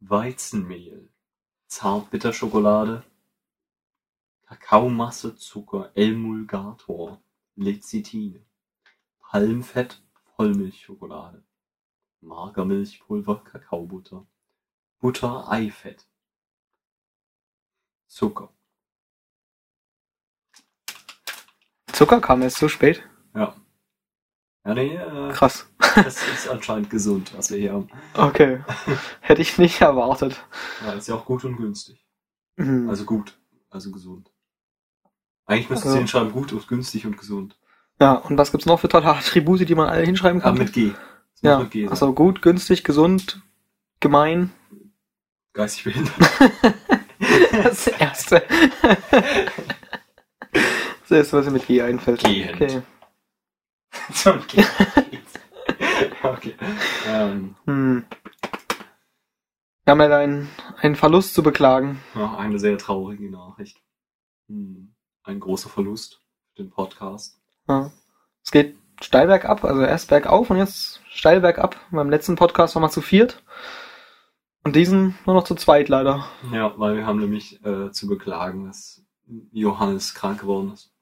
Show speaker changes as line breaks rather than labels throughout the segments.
Weizenmehl, Zartbitterschokolade, Kakaomasse, Zucker, Emulgator, Lecithine, Palmfett, Vollmilchschokolade, Magermilchpulver, Kakaobutter, Butter, Eifett, Zucker.
Zucker kam erst so spät.
Ja. Ja, nee, äh,
Krass.
Das ist anscheinend gesund, was wir hier haben.
Okay. Hätte ich nicht erwartet.
Ja, ist ja auch gut und günstig.
Mhm.
Also gut, also gesund. Eigentlich müsste
Also-
sie hinschreiben, gut und günstig und gesund.
Ja, und was gibt's noch für tolle Attribute, die man alle hinschreiben kann?
mit G.
Ja,
mit G sein.
also gut, günstig, gesund, gemein.
Geistig behindert.
Das erste. Das erste, was mir mit G einfällt.
Gehend.
Okay.
so ein G. okay. Ähm,
Hm. Wir haben ja einen, einen Verlust zu beklagen.
ja, eine sehr traurige Nachricht. Hm. Ein großer Verlust für den Podcast.
Ja. Es geht steil bergab, also erst bergauf und jetzt steil bergab. Beim letzten Podcast waren wir zu viert. Und diesen nur noch zu zweit leider.
Ja, weil wir haben nämlich äh, zu beklagen, dass Johannes krank geworden ist.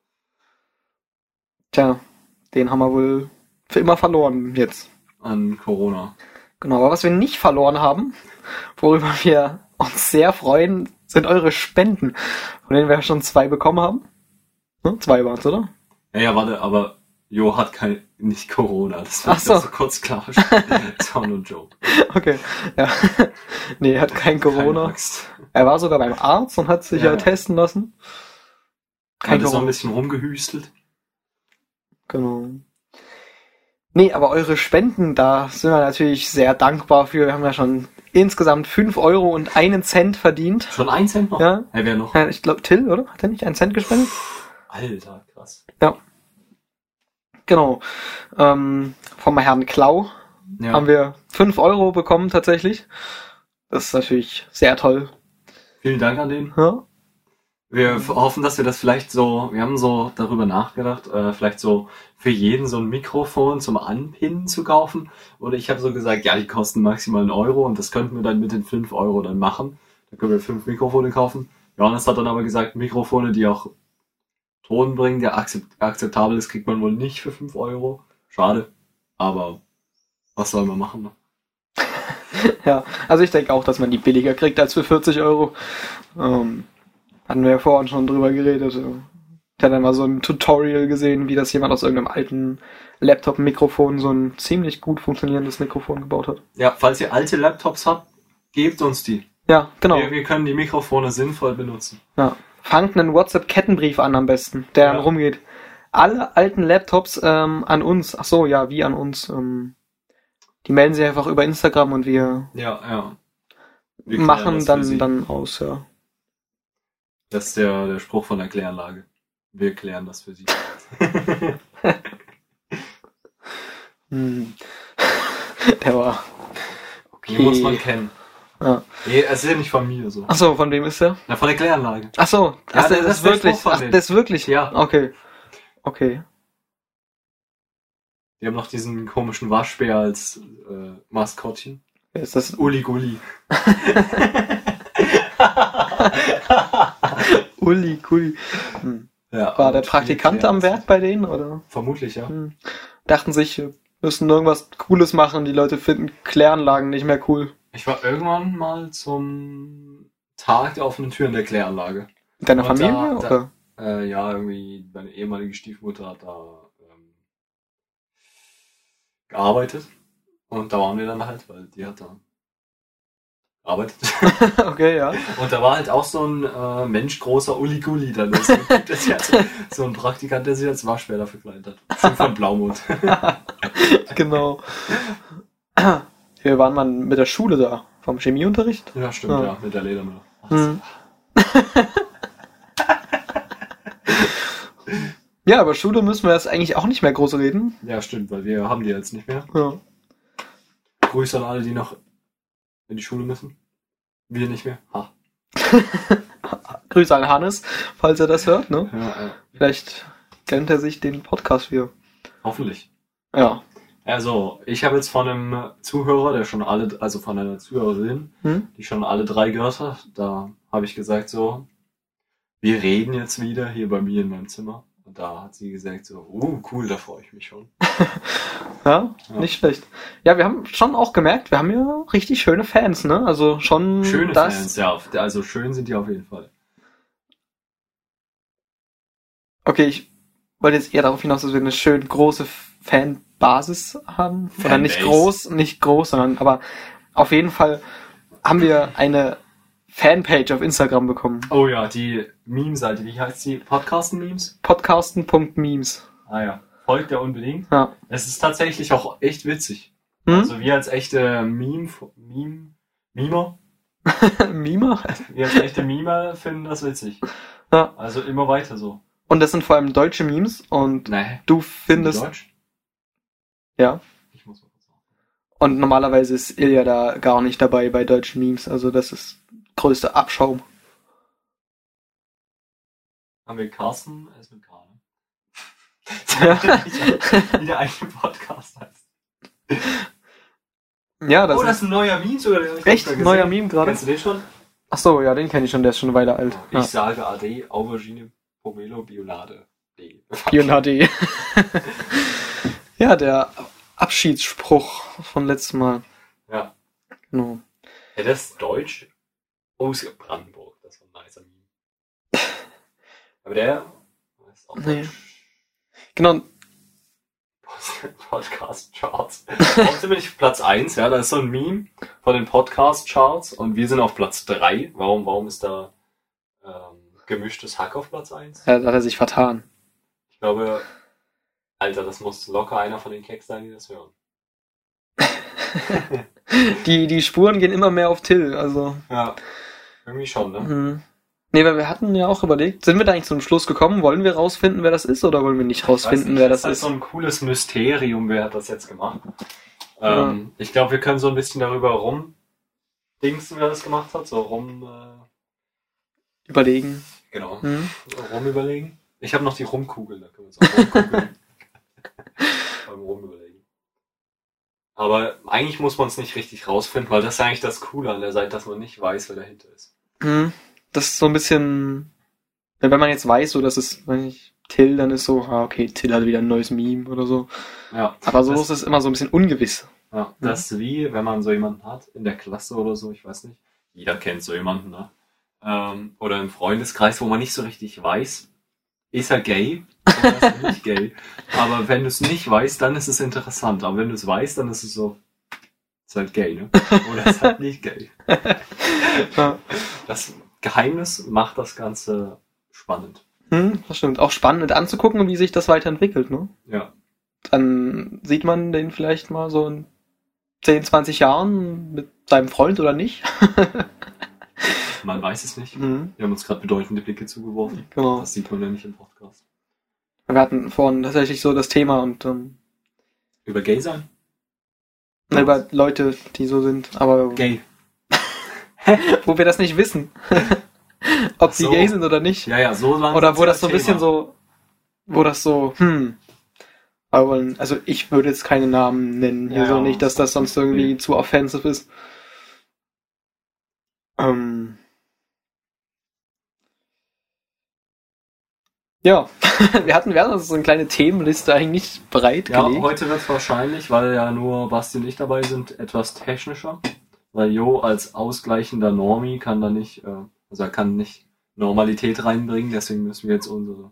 Tja, den haben wir wohl für immer verloren jetzt.
An Corona.
Genau, aber was wir nicht verloren haben, worüber wir uns sehr freuen, sind eure Spenden, von denen wir ja schon zwei bekommen haben. Ne? Zwei waren es, oder?
Ja, ja, warte, aber Jo hat kein, nicht Corona. Das ich
so.
so kurz klarstellen. das war nur ein Joke.
Okay, ja. nee, er hat kein Corona. Er war sogar beim Arzt und hat sich
Ja.
ja, testen lassen. Kein
Hat so ein
Corona.
bisschen rumgehüstelt.
Genau. Nee, aber eure Spenden, da sind wir natürlich sehr dankbar für. Wir haben ja schon insgesamt 5 Euro und einen Cent verdient.
Schon ein Cent noch?
Ja.
Hey, wer noch?
Ja, Ich glaube, Till, oder? Hat er nicht einen Cent gespendet?
Alter, krass.
Genau. Ähm, vom Herrn Klau
Ja.
haben wir 5 Euro bekommen tatsächlich. Das ist natürlich sehr toll.
Vielen Dank an den.
Ja?
Wir hoffen, dass wir das vielleicht so, wir haben so darüber nachgedacht, äh, vielleicht so für jeden so ein Mikrofon zum Anpinnen zu kaufen. Oder ich habe so gesagt, ja, die kosten maximal einen Euro und das könnten wir dann mit den 5 Euro dann machen. Da können wir fünf Mikrofone kaufen. Johannes hat dann aber gesagt, Mikrofone, die auch Ton bringen, der akzept akzeptabel ist, kriegt man wohl nicht für 5 Euro. Schade. Aber was soll man machen? Ne?
Ja, also ich denke auch, dass man die billiger kriegt als für 40 Euro. Ähm, hatten wir ja vorhin schon drüber geredet. Ich hatte dann mal so ein Tutorial gesehen, wie das jemand aus irgendeinem alten Laptop-Mikrofon so ein ziemlich gut funktionierendes Mikrofon gebaut hat.
Ja, falls ihr alte Laptops habt, gebt uns die.
Ja, genau.
Wir, wir können die Mikrofone sinnvoll benutzen.
Ja. Fangt einen WhatsApp-Kettenbrief an am besten, der dann
Ja.
rumgeht. Alle alten Laptops ähm, an uns. Ach so, ja, wie an uns. Ähm, die melden sich einfach über Instagram und wir,
Ja, ja. Wir
machen dann, dann aus, ja.
Das ist der, der Spruch von der Kläranlage. Wir klären das für Sie.
Hm. Der war.
Die muss man kennen.
Ja.
Nee, es ist ja nicht von mir so.
Ach so, von wem ist der?
Na, von der Kläranlage.
Ach so,
Ja, das
das
ist
wirklich. Ach, das ist wirklich.
Ja.
Okay. Okay.
Die haben noch diesen komischen Waschbär als äh, Maskottchen.
Ist das?
Uli Gulli.
Uli, Uli. Hm.
Ja,
War der Praktikant am Werk bei denen oder?
Vermutlich, ja.
Hm. Dachten sich, wir müssen irgendwas Cooles machen. Die Leute finden Kläranlagen nicht mehr cool.
Ich war irgendwann mal zum Tag der offenen Türen der Kläranlage.
Mit deiner
Und
Familie
da- da-
oder?
Äh, ja, irgendwie, meine ehemalige Stiefmutter hat da ähm, gearbeitet. Und da waren wir dann halt, weil die hat da gearbeitet.
okay, ja.
Und da war halt auch so ein äh, Mensch großer Uli Gulli da los. Und das ist ja so, ein Praktikant, der sich als Waschbär verkleidet hat. Sind von Blaumut.
genau. Wir waren mal mit der Schule da, vom Chemieunterricht.
ja, stimmt,
Ja.
ja, mit der Ledermüller.
Hm. Ja, über Schule müssen wir jetzt eigentlich auch nicht mehr groß reden.
Ja, stimmt, weil wir haben die jetzt nicht mehr.
Ja.
Grüße an alle, die noch in die Schule müssen. Wir nicht mehr. Ha.
Grüße an Hannes, falls er das hört, ne?
Ja, äh,
Vielleicht gönnt er sich den Podcast wieder.
hoffentlich.
Ja.
Also, ich habe jetzt von einem Zuhörer, der schon alle, also von einer Zuhörerin,
Hm?
die schon alle drei gehört hat, da habe ich gesagt so, wir reden jetzt wieder hier bei mir in meinem Zimmer. Und da hat sie gesagt so, uh, cool, da freue ich mich schon.
Ja,
Ja.
nicht schlecht. Ja, wir haben schon auch gemerkt, wir haben ja richtig schöne Fans, ne? Also schon
Schöne
das.
Fans, ja. Also schön sind die auf jeden Fall.
Okay, ich wollte jetzt eher darauf hinaus, dass wir eine schön große Fanbasis haben. Oder nicht
Fanbase.
groß, nicht groß, sondern aber auf jeden Fall haben wir eine Fanpage auf Instagram bekommen.
Oh ja, die Meme-Seite, wie heißt die? Podcasten-Memes?
Podcasten.memes.
Ah ja, folgt ja unbedingt.
Ja.
Es ist tatsächlich auch echt witzig.
Hm?
Also wir als echte Meme, Meme, Mimer,
Mime?
wir als echte Mimer finden das witzig.
Ja.
Also immer weiter so.
Und das sind vor allem deutsche Memes und
Nee.
du findest,
Deutsch?
ja.
Ich muss mal kurz sagen.
Und normalerweise ist Ilja da gar nicht dabei bei deutschen Memes, also das ist größter Abschaum.
Haben wir Carsten, er ist mit?
Ja.
Wie der eigene Podcast heißt.
Ja, das
oh, das
ist
ein neuer Meme sogar.
echt neuer Meme gerade.
Kennst du den schon?
Ach so, ja, den kenne ich schon, der ist schon eine Weile alt.
Ich
Ja.
sage AD, Aubergine, Pomelo, Bionade.
Ion HD. ja, der Abschiedsspruch von letztem Mal.
Ja.
Genau.
Ja, das ist Deutsch aus Brandenburg. Das war ein nicer Meme. Aber der ist auch
Nee.
Deutsch.
Genau.
Podcast-Charts. Auch ziemlich Platz 1, ja, da ist so ein Meme von den Podcast-Charts und wir sind auf Platz 3. Warum, warum ist da ähm, gemischtes Hack auf Platz 1?
Ja, da hat er sich vertan.
Ich glaube, Alter, das muss locker einer von den Keks sein, die das hören.
Die, die Spuren gehen immer mehr auf Till, also.
Ja, irgendwie schon, ne?
Hm. Nee, weil wir hatten ja auch überlegt, sind wir da eigentlich zum Schluss gekommen? Wollen wir rausfinden, wer das ist, oder wollen wir nicht
Ich
rausfinden,
nicht,
wer das
ist halt
ist?
so ein cooles Mysterium, wer hat das jetzt gemacht. Ähm, Ich glaube, wir können so ein bisschen darüber rum dingsen, wer das gemacht hat, so rum, äh,
Überlegen.
genau,
Hm?
rum überlegen. Ich habe noch die Rumkugel, da können wir uns auch rumkugeln. Beim Rumüberlegen. Aber eigentlich muss man es nicht richtig rausfinden, weil das ist eigentlich das Coole an der Seite, dass man nicht weiß, wer dahinter ist.
Hm. Das ist so ein bisschen, wenn man jetzt weiß, so, dass es, wenn ich Till, dann ist so, ah, okay, Till hat wieder ein neues Meme oder so.
Ja,
Aber so ist es immer so ein bisschen ungewiss.
Ja, das ist wie, wenn man so jemanden hat, in der Klasse oder so, ich weiß nicht. Jeder kennt so jemanden, ne? Ähm, oder im Freundeskreis, wo man nicht so richtig weiß, ist er gay oder ist er nicht gay. Aber wenn du es nicht weißt, dann ist es interessant. Aber wenn du es weißt, dann ist es so, ist halt gay, ne? Oder ist halt nicht gay.
Ja.
Das Geheimnis macht das Ganze spannend.
Hm, das stimmt. Auch spannend anzugucken, wie sich das weiterentwickelt, ne?
Ja.
Dann sieht man den vielleicht mal so in 10, 20 Jahren mit seinem Freund oder nicht.
Man weiß es nicht.
Mhm,
Wir haben uns gerade bedeutende Blicke zugeworfen.
genau.
Das sieht man ja nicht im Podcast.
Wir hatten vorhin tatsächlich so das Thema und ähm,
Über gay sein?
über Leute, die so sind, aber
Gay.
wo wir das nicht wissen. Ob
Ach so.
gay sind oder nicht.
Ja, ja, so lang
Oder wo
sie
das so ein bisschen so, wo das so, hm. Aber, also ich würde jetzt keine Namen nennen hier
Ja,
so
ja,
nicht, dass das sonst irgendwie
nee.
zu offensive ist. Ähm. Ja, wir hatten, wir hatten so eine kleine Themenliste eigentlich bereit
Ja,
gelegt.
heute wird es wahrscheinlich, weil ja nur Basti und ich dabei sind, etwas technischer. Weil Jo als ausgleichender Normie kann da nicht, äh, also er kann nicht Normalität reinbringen, deswegen müssen wir jetzt unsere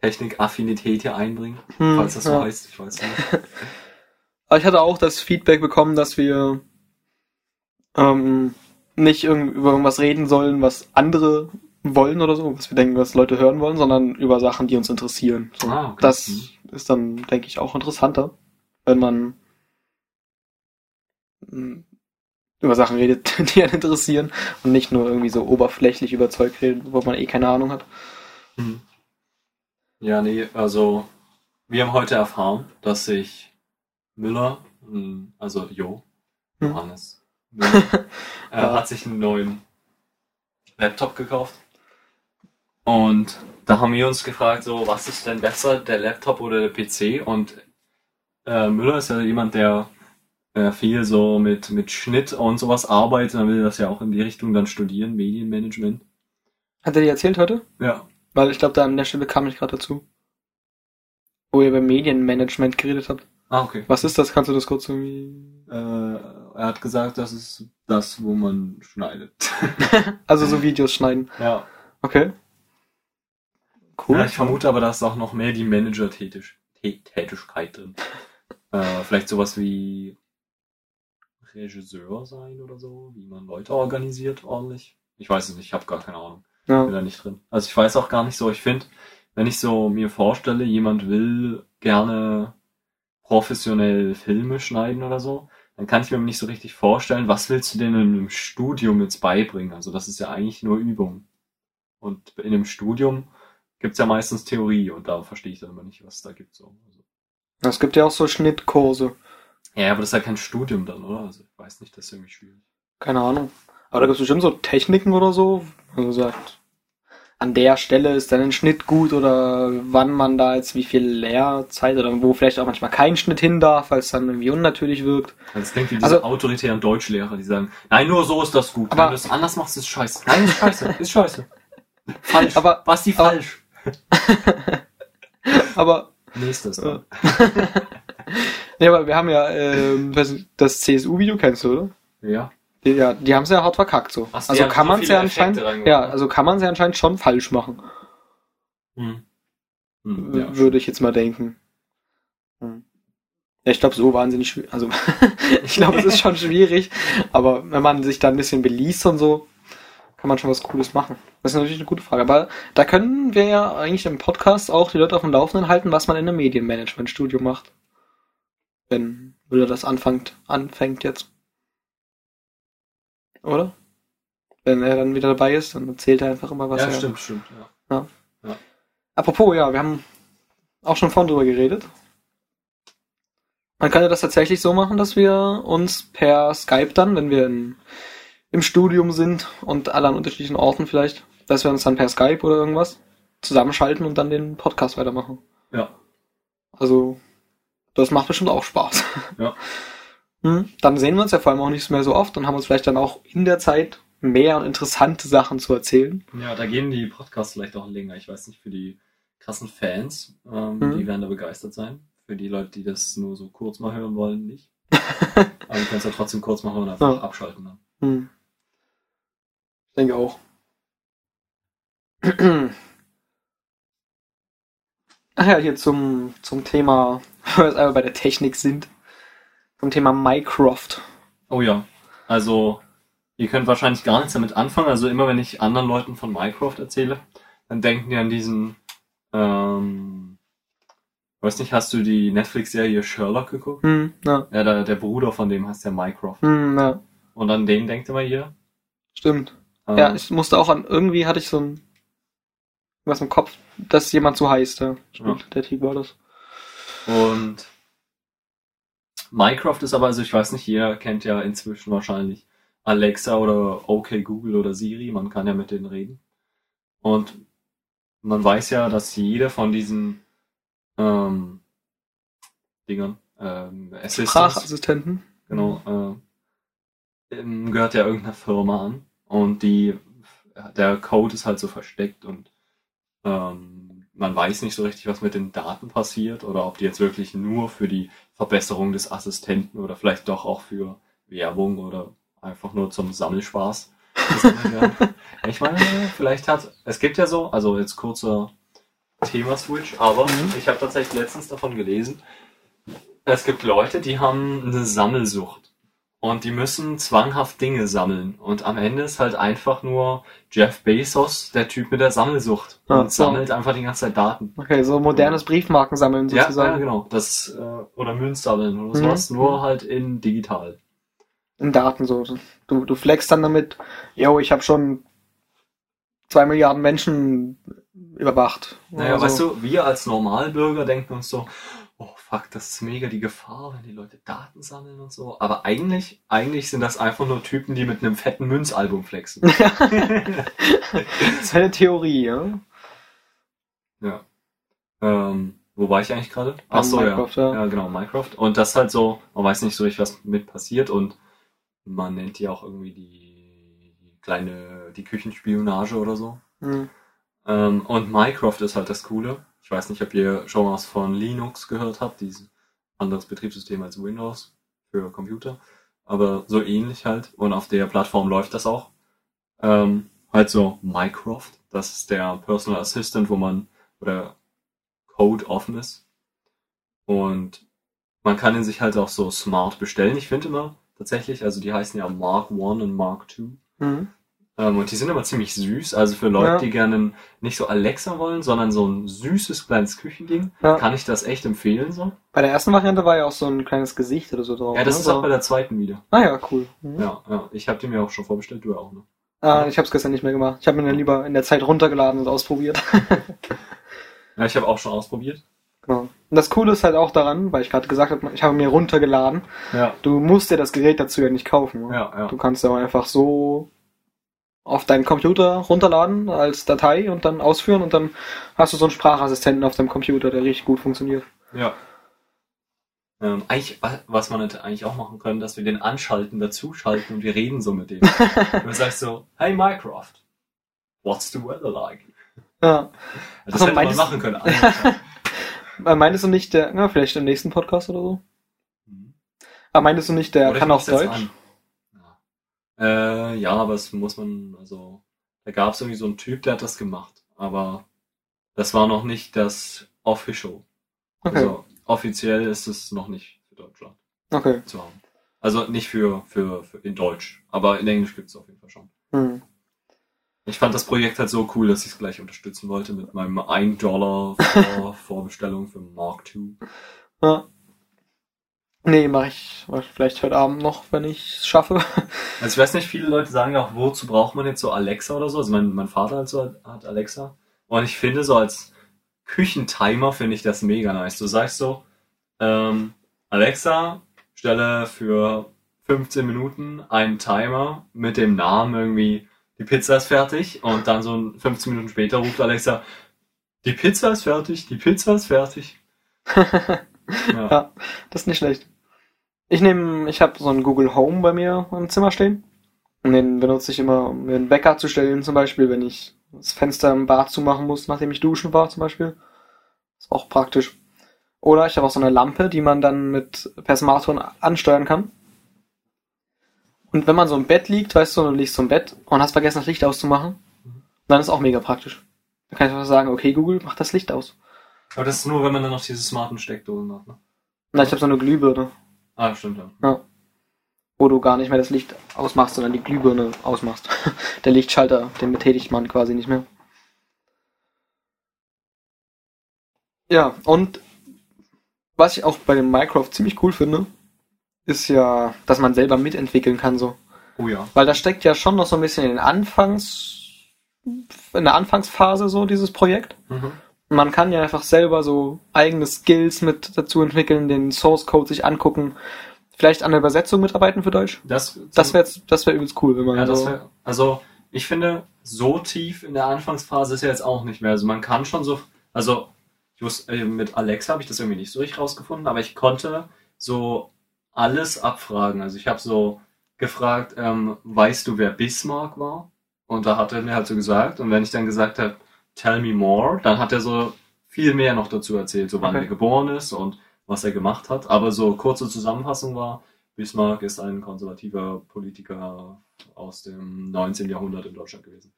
Technikaffinität hier einbringen,
Hm,
falls das so
ja.
heißt, ich weiß nicht.
Aber ich hatte auch das Feedback bekommen, dass wir ähm, nicht über irgendwas reden sollen, was andere wollen oder so, was wir denken, was Leute hören wollen, sondern über Sachen, die uns interessieren. So,
Ah, okay.
Das
Mhm.
ist dann, denke ich, auch interessanter, wenn man über Sachen redet, die einen interessieren und nicht nur irgendwie so oberflächlich über Zeug redet, wo man eh keine Ahnung hat.
Mhm. Ja, nee, also wir haben heute erfahren, dass sich Müller, mh, also Jo,
Hm.
Johannes Müller, äh, hat sich einen neuen Laptop gekauft. Und da haben wir uns gefragt, so, was ist denn besser, der Laptop oder der PC? Und äh, Müller ist ja jemand, der äh, viel so mit, mit Schnitt und sowas arbeitet. Dann will er das ja auch in die Richtung dann studieren, Medienmanagement.
Hat er dir erzählt heute?
Ja.
Weil ich glaube, da an der Stelle kam ich gerade dazu. Wo ihr über Medienmanagement geredet habt.
Ah, okay.
Was ist das? Kannst du das kurz irgendwie.
Äh, er hat gesagt, das ist das, wo man schneidet.
Also so Videos schneiden.
ja.
Okay. Cool.
Ja, ich vermute aber, da ist auch noch mehr die Manager-Tätigkeit drin. Äh, vielleicht sowas wie Regisseur sein oder so, wie man Leute organisiert ordentlich. Ich weiß es nicht, ich habe gar keine Ahnung. Bin
ja.
da nicht drin. Also ich weiß auch gar nicht so, ich finde, wenn ich so mir vorstelle, jemand will gerne professionell Filme schneiden oder so, dann kann ich mir nicht so richtig vorstellen, was willst du denn in einem Studium jetzt beibringen? Also das ist ja eigentlich nur Übung. Und in einem Studium gibt's ja meistens Theorie und da verstehe ich dann immer nicht, was es da gibt. So. Also,
Es gibt ja auch so Schnittkurse.
Ja, aber das ist ja kein Studium dann, oder? Also ich weiß nicht, das ist irgendwie schwierig.
Keine Ahnung. Aber da gibt es bestimmt so Techniken oder so. Also sagt, an der Stelle ist dann ein Schnitt gut oder wann man da jetzt wie viel Lehrzeit oder wo vielleicht auch manchmal kein Schnitt hin darf, weil es dann irgendwie unnatürlich wirkt.
Das klingt wie diese
Also-
autoritären Deutschlehrer, die sagen, nein, nur so ist das gut.
Aber-
Wenn du es anders machst, ist scheiße. Nein, ist scheiße, ist scheiße. Falsch.
Aber-
Basti,
aber-
falsch.
Aber,
Nächstes.
Ja. ja, aber wir haben ja ähm, das CSU-Video, kennst du, oder?
Ja.
Die, ja, die haben es ja hart verkackt so.
Ach,
also kann
so
man es ja anscheinend, ja, also kann man es ja anscheinend schon falsch machen,
Hm. Hm, ja.
würde ich jetzt mal denken. Hm. Ja, ich glaube, so wahnsinnig schwierig. Also, ich glaube, es ist schon schwierig, aber wenn man sich da ein bisschen beliest und so, kann man schon was Cooles machen. Das ist natürlich eine gute Frage. Aber da können wir ja eigentlich im Podcast auch die Leute auf dem Laufenden halten, was man in einem Medienmanagement-Studium macht. Wenn Müller das anfängt, anfängt jetzt. Oder? Wenn er dann wieder dabei ist, dann erzählt er einfach immer was
ja,
er.
stimmt, stimmt. Ja.
Apropos, ja, wir haben auch schon vorhin drüber geredet. Man könnte das tatsächlich so machen, dass wir uns per Skype dann, wenn wir in, im Studium sind und alle an unterschiedlichen Orten vielleicht, dass wir uns dann per Skype oder irgendwas zusammenschalten und dann den Podcast weitermachen.
Ja.
Also, das macht bestimmt auch Spaß.
Ja.
Hm, Dann sehen wir uns ja vor allem auch nicht mehr so oft und haben uns vielleicht dann auch in der Zeit mehr und interessante Sachen zu erzählen.
ja, da gehen die Podcasts vielleicht auch länger. Ich weiß nicht, für die krassen Fans, ähm,
Mhm.
die werden da begeistert sein. Für die Leute, die das nur so kurz mal hören wollen, nicht. Aber du kannst ja trotzdem kurz machen und einfach
Ja.
abschalten. Dann.
Hm. Ich denke auch. Ach ja, hier zum, zum Thema, wenn wir jetzt einmal bei der Technik sind, zum Thema Minecraft.
Oh ja. Also, ihr könnt wahrscheinlich gar nichts damit anfangen. Also immer wenn ich anderen Leuten von Minecraft erzähle, dann denken die an diesen, ähm, weiß nicht, hast du die Netflix-Serie Sherlock geguckt?
Hm, ja,
Ja, der, der Bruder von dem heißt ja Minecraft.
hm, ja,
Und an den denkt immer hier.
stimmt.
Ähm,
Ja, ich musste auch an, irgendwie hatte ich so ein, was im Kopf, dass jemand so heißt, ja. Stimmt, der Typ war das.
Und Minecraft ist aber, also ich weiß nicht, jeder kennt ja inzwischen wahrscheinlich Alexa oder OK Google oder Siri, man kann ja mit denen reden. Und man weiß ja, dass jede von diesen ähm, Dingern, ähm,
Sprachassistenten.
genau, äh, ähm, gehört ja irgendeiner Firma an. Und die, der Code ist halt so versteckt und ähm, man weiß nicht so richtig, was mit den Daten passiert oder ob die jetzt wirklich nur für die Verbesserung des Assistenten oder vielleicht doch auch für Werbung oder einfach nur zum Sammelspaß. ich meine, vielleicht hat, es gibt ja so, also jetzt kurzer Thema-Switch, aber
Mhm.
ich habe tatsächlich letztens davon gelesen, es gibt Leute, die haben eine Sammelsucht. Und die müssen zwanghaft Dinge sammeln. Und am Ende ist halt einfach nur Jeff Bezos, der Typ mit der Sammelsucht. Und sammelt einfach die ganze Zeit Daten.
Okay, so modernes Briefmarken sammeln
Ja,
sozusagen.
ja, genau. Das, äh, oder Münzsammeln oder
Mhm.
sowas. Nur halt in digital.
in Daten so. Du, du flexst dann damit, yo, ich habe schon zwei Milliarden Menschen überwacht.
Naja,
Oder
weißt
so.
du, wir als Normalbürger denken uns so, oh fuck, das ist mega die Gefahr, wenn die Leute Daten sammeln und so. Aber eigentlich, eigentlich sind das einfach nur Typen, die mit einem fetten Münzalbum flexen.
das ist eine Theorie, ja?
Ja. Ähm, Wo war ich eigentlich gerade?
Bei
Ach so,
Minecraft,
ja.
ja.
ja. genau, Minecraft. Und das ist halt so, man weiß nicht so richtig, was mit passiert und man nennt die auch irgendwie die, kleine, die Küchenspionage oder so.
Hm.
Ähm, und Minecraft ist halt das Coole. Ich weiß nicht, ob ihr schon was von Linux gehört habt, dieses anderes Betriebssystem als Windows für Computer. Aber so ähnlich halt. Und auf der Plattform läuft das auch. Ähm, halt so Minecraft. Das ist der Personal Assistant, wo man, oder Code offen ist. Und man kann ihn sich halt auch so smart bestellen. Ich finde immer tatsächlich, also die heißen ja Mark 1 und Mark 2.
Mhm.
Ähm, und die sind aber ziemlich süß. Also für Leute,
Ja.
die gerne nicht so Alexa wollen, sondern so ein süßes kleines Küchending,
Ja.
kann ich das echt empfehlen so.
Bei der ersten Variante war ja auch so ein kleines Gesicht oder so drauf.
Ja, das
ne?
ist auch bei der zweiten wieder.
Ah ja, cool. Mhm.
Ja, ja. Ich habe die mir auch schon vorbestellt, du ja auch, ne?
Ah, ich habe es gestern nicht mehr gemacht. Ich habe mir dann lieber in der Zeit runtergeladen und ausprobiert.
Ja, ich habe auch schon ausprobiert.
genau. Und das Coole ist halt auch daran, weil ich gerade gesagt habe, ich habe mir runtergeladen.
Ja.
Du musst dir das Gerät dazu ja nicht kaufen. Ne?
Ja, ja.
Du kannst ja einfach so auf deinen Computer runterladen als Datei und dann ausführen und dann hast du so einen Sprachassistenten auf deinem Computer, der richtig gut funktioniert.
Ja. Ähm, eigentlich, wa- was man hätte eigentlich auch machen können, dass wir den anschalten, dazuschalten und wir reden so mit dem. und du sagst so, hey Minecraft, what's the weather like?
Ja.
Das
Ach so,
hätte man machen können.
Meintest du nicht, der, na, vielleicht im nächsten Podcast oder so?
Mhm.
Aber meintest du nicht, der
Oder
kann auch Deutsch?
Äh, ja, aber es muss man, also, da gab es irgendwie so einen Typ, der hat das gemacht. Aber das war noch nicht das Official.
Okay,
Also, offiziell ist es noch nicht für Deutschland
okay.
zu haben. Also nicht für, für, für in Deutsch, aber in Englisch gibt es auf jeden Fall schon.
Hm.
Ich fand das Projekt halt so cool, dass ich es gleich unterstützen wollte mit meinem 1 Dollar Vor Vorbestellung für Mark II.
Ja. Nee, mache ich vielleicht heute Abend noch, wenn ich es schaffe.
Also ich weiß nicht, viele Leute sagen ja auch, wozu braucht man jetzt so Alexa oder so? Also mein, mein Vater hat so hat Alexa. Und ich finde so als Küchentimer finde ich das mega nice. Du sagst so, ähm, Alexa, stelle für 15 Minuten einen Timer mit dem Namen irgendwie, die Pizza ist fertig. Und dann so 15 Minuten später ruft Alexa, die Pizza ist fertig, die Pizza ist fertig. Ja.
Ja. Das ist nicht schlecht. Ich nehme, ich habe so einen Google Home bei mir im Zimmer stehen. Und den benutze ich immer, um mir einen Wecker zu stellen, zum Beispiel, wenn ich das Fenster im Bad zumachen muss, nachdem ich duschen war, zum Beispiel. Ist auch praktisch. Oder ich habe auch so eine Lampe, die man dann mit per Smartphone ansteuern kann. Und wenn man so im Bett liegt, weißt du, du liegst so im Bett und hast vergessen, das Licht auszumachen, dann ist auch mega praktisch. Dann kann ich einfach sagen, okay, Google, mach das Licht aus.
Aber das ist nur, wenn man dann noch diese smarten Steckdosen hat, ne?
Na, ich habe so eine Glühbirne.
Ah, stimmt, ja.
Ja. Wo du gar nicht mehr das Licht ausmachst, sondern die Glühbirne ausmachst. Der Lichtschalter, den betätigt man quasi nicht mehr. Ja, und was ich auch bei dem Minecraft ziemlich cool finde, ist ja, dass man selber mitentwickeln kann so.
Oh ja.
Weil da steckt ja schon noch so ein bisschen in den Anfangs, in der Anfangsphase so dieses Projekt.
Mhm.
Man kann ja einfach selber so eigene Skills mit dazu entwickeln, den Source Code sich angucken, vielleicht an der Übersetzung mitarbeiten für Deutsch.
Das,
Das wäre das wär übelst cool, wenn man
ja, das
so.
wär, also ich finde, so tief in der Anfangsphase ist er jetzt auch nicht mehr. Also man kann schon so, also ich wusste, äh, mit Alexa habe ich das irgendwie nicht so richtig rausgefunden, aber ich konnte so alles abfragen. Also ich habe so gefragt, ähm, weißt du, wer Bismarck war? Und da hat er mir halt so gesagt, und wenn ich dann gesagt habe, tell me more, dann hat er so viel mehr noch dazu erzählt, so wann
Okay.
er geboren ist und was er gemacht hat. Aber so kurze Zusammenfassung war, Bismarck ist ein konservativer Politiker aus dem 19. Jahrhundert in Deutschland gewesen.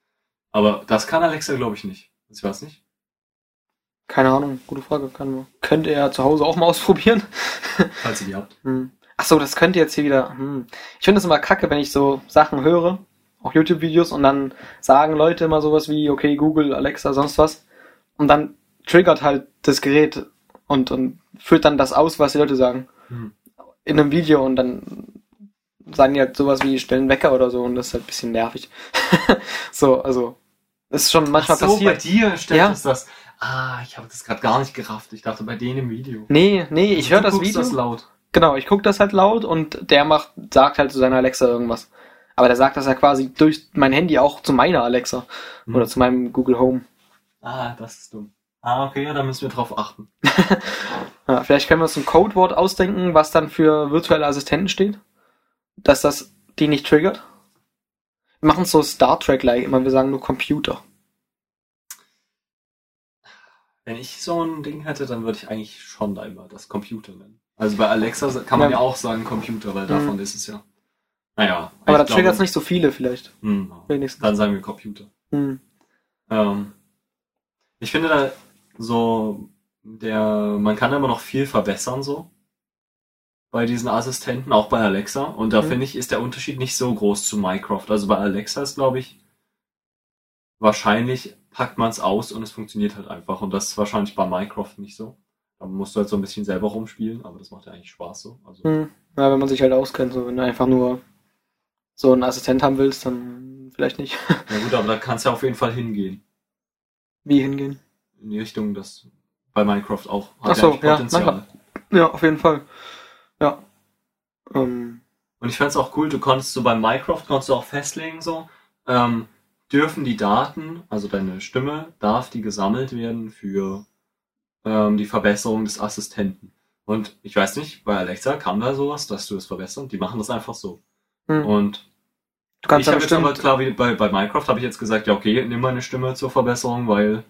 Aber das kann Alexa, glaube ich, nicht. Ich weiß nicht.
Keine Ahnung, gute Frage. Kann. Könnte er zu Hause auch mal ausprobieren?
Falls ihr die habt.
Hm. Ach so, das könnte jetzt hier wieder. Hm. Ich finde es immer kacke, wenn ich so Sachen höre, auch YouTube-Videos, und dann sagen Leute immer sowas wie, okay, Google, Alexa, sonst was. Und dann triggert halt das Gerät und, und führt dann das aus, was die Leute sagen.
Hm.
In einem Video und dann sagen die halt sowas wie, stellen Wecker oder so und das ist halt ein bisschen nervig. so, also, das ist schon manchmal
Ach so, bei
passiert.
dir stellt
Ja.
das. Ah, ich habe das gerade gar nicht gerafft. Ich dachte bei denen im Video.
Nee, nee, ich
Du
höre das Video.
das laut.
Genau, ich gucke das halt laut und der macht, sagt halt zu seiner Alexa irgendwas. Aber der sagt das ja quasi durch mein Handy auch zu meiner Alexa
Hm.
oder zu meinem Google Home.
Ah, das ist dumm. Ah, okay, ja, da müssen wir drauf achten.
Ja, vielleicht können wir uns ein Codewort ausdenken, was dann für virtuelle Assistenten steht. Dass das die nicht triggert. Wir machen es so Star Trek-like, immer wir sagen nur Computer.
Wenn ich so ein Ding hätte, dann würde ich eigentlich schon da immer das Computer nennen. Also bei Alexa kann man ja,
Ja.
auch sagen Computer, weil davon ist es ja. Naja.
Aber da triggert es nicht so viele vielleicht.
Hm,
Wenigstens.
dann sagen wir Computer.
Hm.
Ähm, ich finde da so, der, man kann immer noch viel verbessern so. Bei diesen Assistenten, auch bei Alexa. Und da
Mhm.
finde ich, ist der Unterschied nicht so groß zu Minecraft. Also bei Alexa ist, glaube ich, wahrscheinlich packt man es aus und es funktioniert halt einfach. Und das ist wahrscheinlich bei Minecraft nicht so. Da musst du halt so ein bisschen selber rumspielen, aber das macht ja eigentlich Spaß so. Also,
Hm. Ja, wenn man sich halt auskennt, so wenn du einfach nur so einen Assistent haben willst, dann vielleicht nicht.
na gut, aber da kannst du ja auf jeden Fall hingehen.
Wie hingehen?
In die Richtung, das bei Minecraft auch
Ach so, ja,
Potenzial.
Ja, auf jeden Fall. Ja. Ähm,
Und ich fand's auch cool, du konntest so bei Minecraft konntest du auch festlegen, so, ähm, dürfen die Daten, also deine Stimme, darf die gesammelt werden für ähm, die Verbesserung des Assistenten. Und ich weiß nicht, bei Alexa kam da sowas, dass du es verbessern. Die machen das einfach so.
hm.
Und
Du kannst
ich habe jetzt aber klar, wie bei, bei Minecraft habe ich jetzt gesagt, ja okay, nimm meine Stimme zur Verbesserung, weil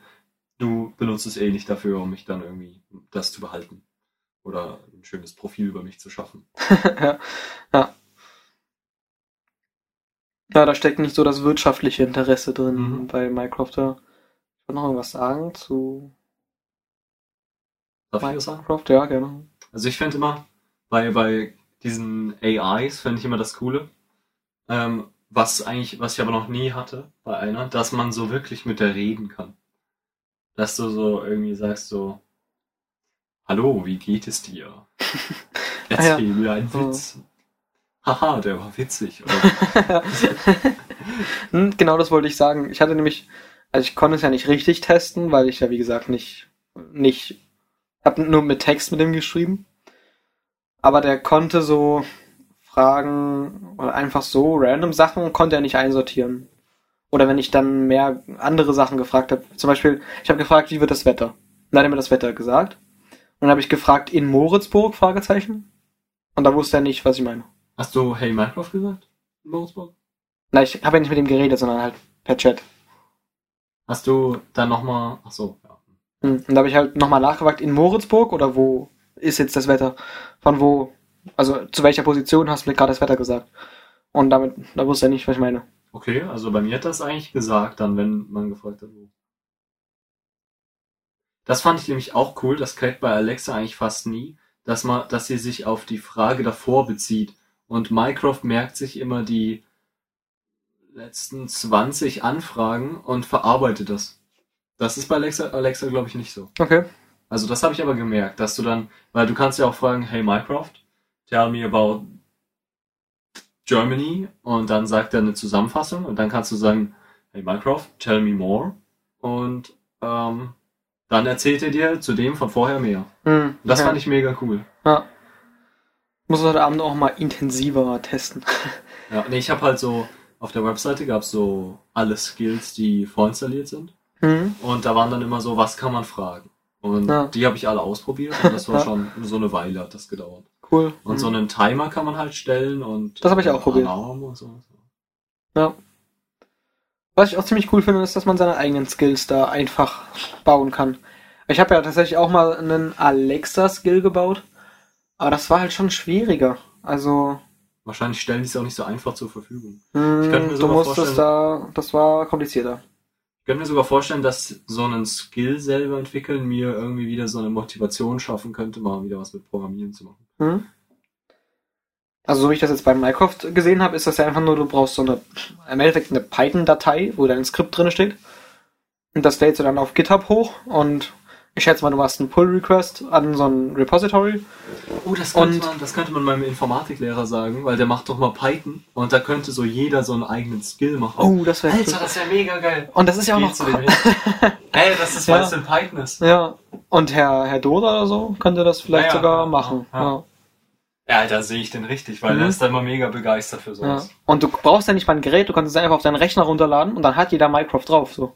du benutzt es eh nicht dafür, um mich dann irgendwie das zu behalten. Oder ein schönes Profil über mich zu schaffen.
ja. ja. Ja, da steckt nicht so das wirtschaftliche Interesse drin
Mhm.
bei Minecraft. Ja. Ich wollte noch irgendwas sagen zu
Darf ich das sagen?
Minecraft. Ja, gerne.
Also ich finde immer, bei, bei diesen AIs finde ich immer das Coole, ähm, was eigentlich, was ich aber noch nie hatte bei einer, dass man so wirklich mit der reden kann. Dass du so irgendwie sagst so, Hallo, wie geht es dir? Erzähl mir einen
Oh.
Witz. Haha, der war witzig. Oder,
Hm, genau das wollte ich sagen. Ich hatte nämlich, also ich konnte es ja nicht richtig testen, weil ich ja wie gesagt nicht, nicht, hab nur mit Text mit ihm geschrieben. Aber der konnte so Fragen oder einfach so random Sachen konnte er nicht einsortieren. Oder wenn ich dann mehr andere Sachen gefragt habe, zum Beispiel, ich habe gefragt, wie wird das Wetter? Und dann hat er mir das Wetter gesagt. Und dann habe ich gefragt, in Moritzburg? Fragezeichen. Und da wusste er nicht, was ich meine.
hast du Hey Minecraft gesagt? in Moritzburg?
Na, ich habe ja nicht mit ihm geredet, sondern halt per Chat.
Hast du dann nochmal, ach so, ja.
Hm, Und da habe ich halt nochmal nachgefragt, in Moritzburg oder wo ist jetzt das Wetter? Von wo, also zu welcher Position hast du mir gerade das Wetter gesagt? Und damit, da wusste er nicht, was ich meine.
Okay, also bei mir hat das eigentlich gesagt, dann, wenn man gefragt hat, wo. Das fand ich nämlich auch cool, das kriegt bei Alexa eigentlich fast nie, dass man, dass sie sich auf die Frage davor bezieht. Und Minecraft merkt sich immer die letzten 20 Anfragen und verarbeitet das. Das ist bei Alexa, Alexa glaube ich, nicht so.
Okay.
Also das habe ich aber gemerkt, dass du dann, weil du kannst ja auch fragen, hey Minecraft, tell me about Germany und dann sagt er eine Zusammenfassung und dann kannst du sagen, hey Minecraft, tell me more und ähm, dann erzählt er dir zudem von vorher mehr.
Hm,
Und das
okay.
fand ich mega cool.
Ja. Muss heute Abend auch mal intensiver testen.
Ja, nee, ich habe halt so, auf der Webseite gab es so alle Skills, die vorinstalliert sind
Hm.
und da waren dann immer so, was kann man fragen? Und
Ja.
die habe ich alle ausprobiert und das war
Ja.
schon so eine Weile hat das gedauert.
Cool.
Und
Hm.
so einen Timer kann man halt stellen und
Das habe ich auch probiert.
Alarm und so.
Ja. Was ich auch ziemlich cool finde, ist, dass man seine eigenen Skills da einfach bauen kann. Ich habe ja tatsächlich auch mal einen Alexa-Skill gebaut, aber das war halt schon schwieriger. Also,
Wahrscheinlich stellen die es auch nicht so einfach zur Verfügung.
hm,
Ich könnte mir
du
sogar
musstest da, das war komplizierter.
Ich könnte mir sogar vorstellen, dass so einen Skill selber entwickeln mir irgendwie wieder so eine Motivation schaffen könnte, mal wieder was mit Programmieren zu machen.
Hm? Also, so wie ich das jetzt bei Minecraft gesehen habe, ist das ja einfach nur, du brauchst so eine, im Endeffekt eine Python-Datei, wo dein Skript drin steht. Und das lädst du dann auf GitHub hoch und ich schätze mal, du machst einen Pull-Request an so ein Repository.
Oh, das könnte,
Und-
man, das könnte man meinem Informatiklehrer sagen, weil der macht doch mal Python und da könnte so jeder so einen eigenen Skill machen.
Oh, das wäre
Alter,
cool.
das wäre mega geil.
Und das ist ja auch
Geh
noch
zu dem hin. Ey, das ist,
Ja.
weil es in Python ist.
Ja, und Herr, Herr Dora oder so könnte das vielleicht
Ja, ja,
sogar
ja,
machen.
ja,
Ja,
Ja, da sehe ich den richtig, weil
Mhm.
der ist da immer mega begeistert für
ja.
sowas.
Und du brauchst ja nicht mal ein Gerät, du kannst es einfach auf deinen Rechner runterladen und dann hat jeder Minecraft drauf. So.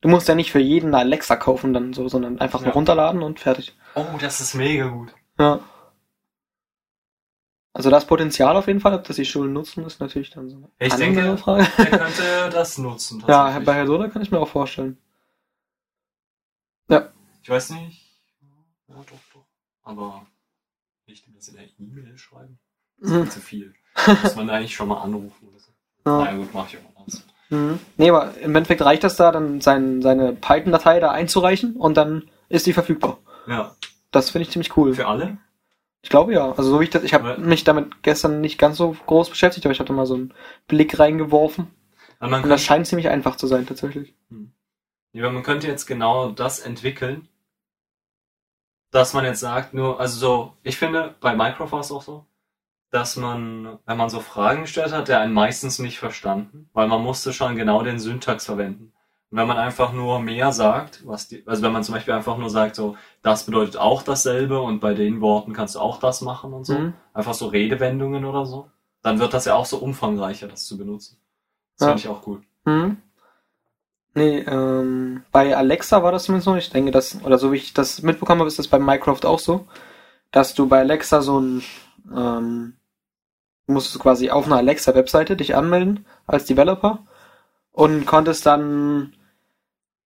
Du musst ja nicht für jeden eine Alexa kaufen dann so, sondern einfach nur
Ja.
runterladen und fertig.
Oh, das ist mega gut.
Ja. Also das Potenzial auf jeden Fall, ob das die Schulen nutzen, ist natürlich dann so eine
Ich denke,
Frage.
Er könnte das nutzen.
Ja, bei Herr Soda kann ich mir auch vorstellen.
Ich weiß nicht. Ja, doch, doch. Aber nicht das in der E-Mail schreiben. Das ist
Mhm.
zu viel. Muss man eigentlich schon mal anrufen oder so.
Ja.
Na ja, gut, mach ich auch.
Mhm. Nee, aber im Endeffekt reicht das da, dann sein, seine Python-Datei da einzureichen und dann ist die verfügbar.
Ja,
Das finde ich ziemlich cool.
für alle?
Ich glaube ja. Also so wie ich das, ich habe mich damit gestern nicht ganz so groß beschäftigt, aber ich hatte mal so einen Blick reingeworfen.
Und
das scheint ziemlich einfach zu sein, tatsächlich.
ja, man könnte jetzt genau das entwickeln, dass man jetzt sagt, nur, also so, ich finde, bei es auch so, dass man, wenn man so Fragen gestellt hat, der einen meistens nicht verstanden, weil man musste schon genau den Syntax verwenden. Und wenn man einfach nur mehr sagt, was die, also wenn man zum Beispiel einfach nur sagt, so, das bedeutet auch dasselbe und bei den Worten kannst du auch das machen und so,
Mhm.
einfach so Redewendungen oder so, dann wird das ja auch so umfangreicher, das zu benutzen. Das
Ja.
finde ich auch gut.
Mhm. Nee, ähm, bei Alexa war das zumindest noch. Ich denke, dass, oder so wie ich das mitbekommen habe, ist das bei Minecraft auch so, dass du bei Alexa so ein, ähm, musst du quasi auf einer Alexa-Webseite dich anmelden als Developer und konntest dann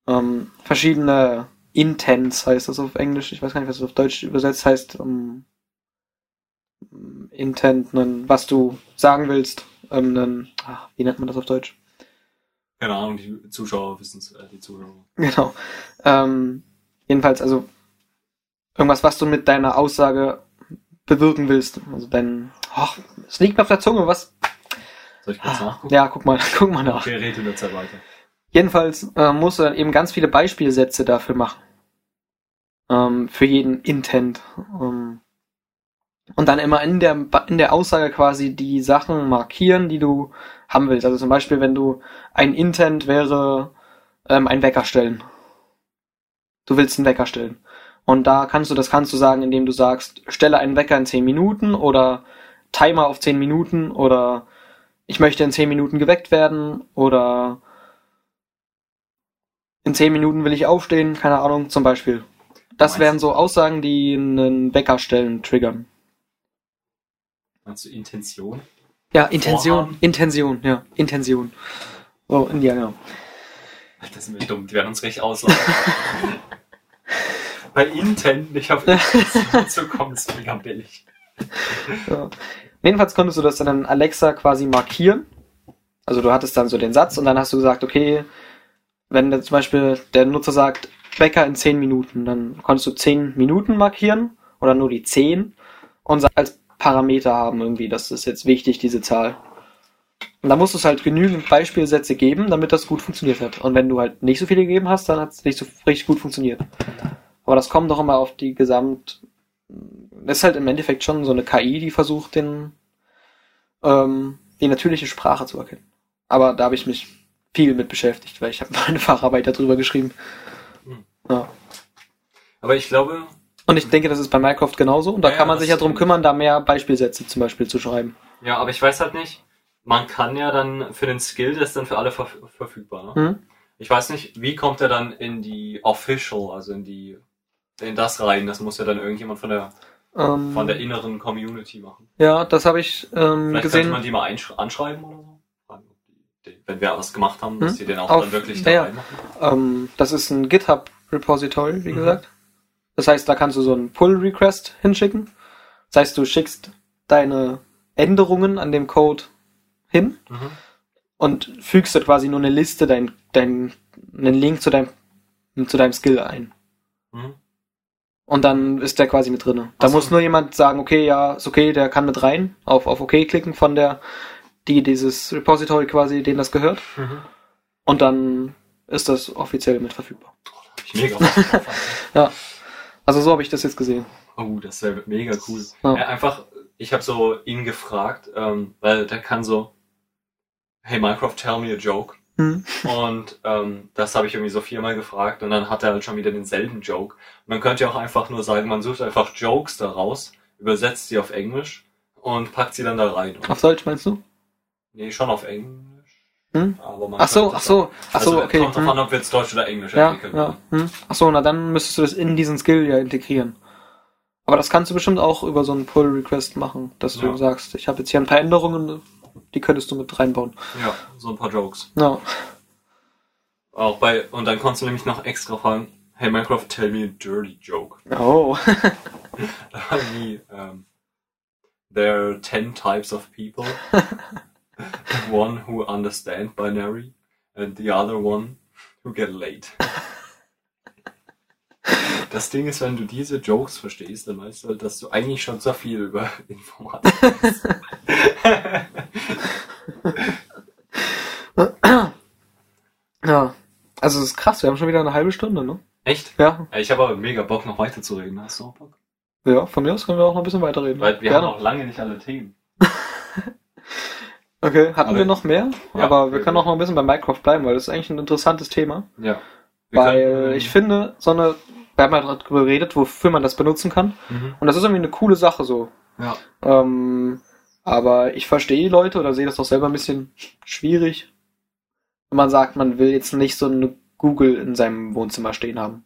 ähm, verschiedene Intents, heißt das auf Englisch, ich weiß gar nicht, was das auf Deutsch übersetzt heißt, ähm, Intent, nen- was du sagen willst, ähm, nen- ach, wie nennt man das auf Deutsch?
Keine Ahnung, die Zuschauer wissen es, äh, die Zuhörer.
Genau. Ähm, jedenfalls, also irgendwas, was du mit deiner Aussage bewirken willst. Also dein. Ach, es liegt mir auf der Zunge, was.
Soll ich kurz nachgucken?
Ja, guck mal, guck mal nach.
Okay, red in der Zeit weiter.
Jedenfalls äh, musst du dann eben ganz viele Beispielsätze dafür machen. Ähm, für jeden Intent. Ähm, und dann immer in der, in der Aussage quasi die Sachen markieren, die du haben willst. Also zum Beispiel, wenn du ein Intent wäre, ähm, ein Wecker stellen. Du willst einen Wecker stellen. Und da kannst du, das kannst du sagen, indem du sagst, stelle einen Wecker in 10 Minuten oder Timer auf 10 Minuten oder ich möchte in 10 Minuten geweckt werden oder in 10 Minuten will ich aufstehen, keine Ahnung, zum Beispiel. Das wären so Aussagen, die einen Wecker stellen triggern.
Meinst du Intention?
Ja, Intention,
Vorhaben?
Intention, ja, Intention. In ja, genau.
Das sind wir dumm, die werden uns recht auslachen. Bei Intent nicht auf Intention zu kommen, ist mega billig.
Ja. Jedenfalls konntest du das dann Alexa quasi markieren. Also du hattest dann so den Satz und dann hast du gesagt, okay, wenn zum Beispiel der Nutzer sagt, Wecker in 10 Minuten, dann konntest du 10 Minuten markieren oder nur die 10 und als Parameter haben irgendwie, das ist jetzt wichtig, diese Zahl. Und da musst du es halt genügend Beispielsätze geben, damit das gut funktioniert hat. Und wenn du halt nicht so viele gegeben hast, dann hat es nicht so richtig gut funktioniert. Aber das kommt doch immer auf die Gesamt... Das ist halt im Endeffekt schon so eine KI, die versucht, den, ähm, die natürliche Sprache zu erkennen. Aber da habe ich mich viel mit beschäftigt, weil ich habe meine Facharbeit darüber geschrieben.
Hm.
Ja.
Aber ich glaube,
Und ich denke, das ist bei Minecraft genauso. Und da
Ja,
kann man sich ja drum kümmern, da mehr Beispielsätze zum Beispiel zu schreiben.
ja, aber ich weiß halt nicht, man kann ja dann für den Skill, der ist dann für alle verf verfügbar. Ne?
Hm?
Ich weiß nicht, wie kommt er dann in die Official, also in die, in das rein? Das muss ja dann irgendjemand von der,
Ähm,
von der inneren Community machen.
ja, das habe ich ähm,
Vielleicht
gesehen.
könnte man die mal anschreiben oder so. Wenn wir was gemacht haben, dass
Hm?
die den auch
Auf-
dann wirklich da
ja.
reinmachen.
Ähm, das ist ein GitHub-Repository, wie
Mhm.
gesagt. Das heißt, da kannst du so einen Pull-Request hinschicken. Das heißt, du schickst deine Änderungen an dem Code hin
Mhm.
und fügst da quasi nur eine Liste, dein, dein, einen Link zu deinem, zu deinem Skill ein.
Mhm.
Und dann ist der quasi mit drinne. Da
so.
muss nur jemand sagen, okay, ja, ist okay, der kann mit rein, auf, auf OK klicken von der, die dieses Repository quasi, denen das gehört.
Mhm.
Und dann ist das offiziell mit verfügbar.
Ich mega Alter.
Also so habe ich das jetzt gesehen.
Oh, das wäre mega cool.
Ja.
Ja, einfach, ich habe so ihn gefragt, ähm, weil der kann so, hey Minecraft, tell me a joke.
Hm.
Und ähm, das habe ich irgendwie so viermal gefragt und dann hat er halt schon wieder denselben Joke. Man könnte ja auch einfach nur sagen, man sucht einfach Jokes daraus, übersetzt sie auf Englisch und packt sie dann da rein. Und,
Auf Deutsch meinst du?
nee, schon auf Englisch.
Hm?
Aber man
Ach so, ach so, ach so,
also,
okay.
Kommt
hm.
davon, ob wir jetzt Deutsch oder Englisch
Ja,
entwickeln.
ja. Hm. Ach so, na dann müsstest du das in diesen Skill ja integrieren. Aber das kannst du bestimmt auch über so einen Pull-Request machen, dass du
Ja.
sagst, ich habe jetzt hier ein paar Änderungen, die könntest du mit reinbauen.
Ja, so ein paar Jokes.
Ja.
Auch bei, und dann kannst du nämlich noch extra fragen, hey Minecraft, tell me a dirty joke.
Oh.
Wie, ähm, there are 10 types of people. one who understand binary and the other one who get late. Das Ding ist, wenn du diese Jokes verstehst, dann weißt du halt, dass du eigentlich schon so viel über Informatik weißt.
ja. Also es ist krass, wir haben schon wieder eine halbe Stunde, ne?
Echt?
Ja.
Ich habe aber mega Bock, noch weiter zu reden. Hast du auch Bock?
Ja, von mir aus können wir auch noch ein bisschen weiterreden.
Weil wir
Gerne.
haben noch lange nicht alle Themen.
Okay, hatten
Aber-
wir noch mehr?
Ja,
Aber wir
wir-
können auch noch ein bisschen bei Minecraft bleiben, weil das ist eigentlich ein interessantes Thema.
Ja. Wir
Weil
können-
ich finde, so eine, wir haben ja darüber geredet, wofür man das benutzen kann.
Mhm.
Und das ist irgendwie eine coole Sache so.
Ja.
Ähm, aber ich verstehe die Leute oder sehe das doch selber ein bisschen schwierig, wenn man sagt, man will jetzt nicht so eine Google in seinem Wohnzimmer stehen haben.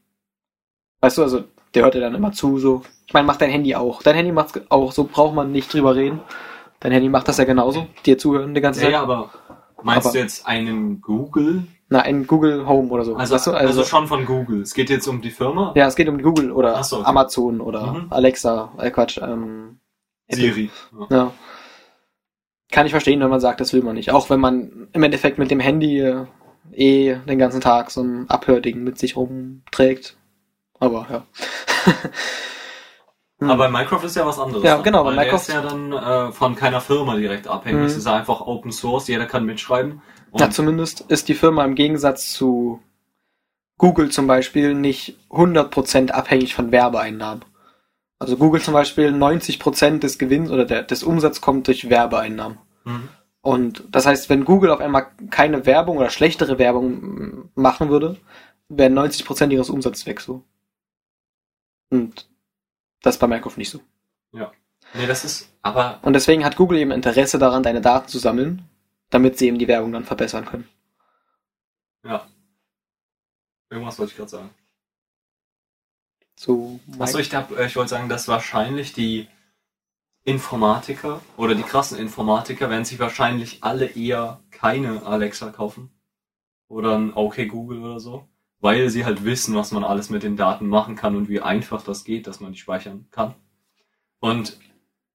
Weißt du, also der hört dir dann immer zu, so. Ich meine, macht dein Handy auch. Dein Handy macht's auch, so braucht man nicht drüber reden. Dein Handy macht das ja genauso, dir zuhören die ganze
Ja,
Zeit.
ja, aber meinst
Aber-
du jetzt einen Google?
Na, ein Google Home oder so.
Also,
weißt du?
also, schon von Google. Es geht jetzt um die Firma?
ja, es geht um Google oder
so, okay.
Amazon oder
Mhm.
Alexa, äh Quatsch, ähm,
Siri. Ja.
Ja. Kann ich verstehen, wenn man sagt, das will man nicht. Auch wenn man im Endeffekt mit dem Handy äh, eh den ganzen Tag so ein Abhörding mit sich rumträgt. Aber ja. Hm.
Aber bei Minecraft ist ja was anderes.
Ja,
ne?
genau, bei Minecraft-
ist ja dann äh, von keiner Firma direkt abhängig.
Mhm.
Es ist einfach Open Source, jeder kann mitschreiben. Und
ja, zumindest ist die Firma im Gegensatz zu Google zum Beispiel nicht 100% abhängig von Werbeeinnahmen. Also Google zum Beispiel 90% des Gewinns oder der, des Umsatzes kommt durch Werbeeinnahmen.
Mhm.
Und das heißt, wenn Google auf einmal keine Werbung oder schlechtere Werbung machen würde, wären 90% ihres Umsatzes weg so. Und das ist bei Minecraft nicht so.
Nee, das ist, aber
Und deswegen hat Google eben Interesse daran, deine Daten zu sammeln, damit sie eben die Werbung dann verbessern können.
ja. Irgendwas wollte ich gerade sagen.
So,
Achso, ich, hab, äh, ich wollte sagen, dass wahrscheinlich die Informatiker oder die krassen Informatiker werden sich wahrscheinlich alle eher keine Alexa kaufen. Oder ein OK Google oder so. Weil sie halt wissen, was man alles mit den Daten machen kann und wie einfach das geht, dass man die speichern kann. Und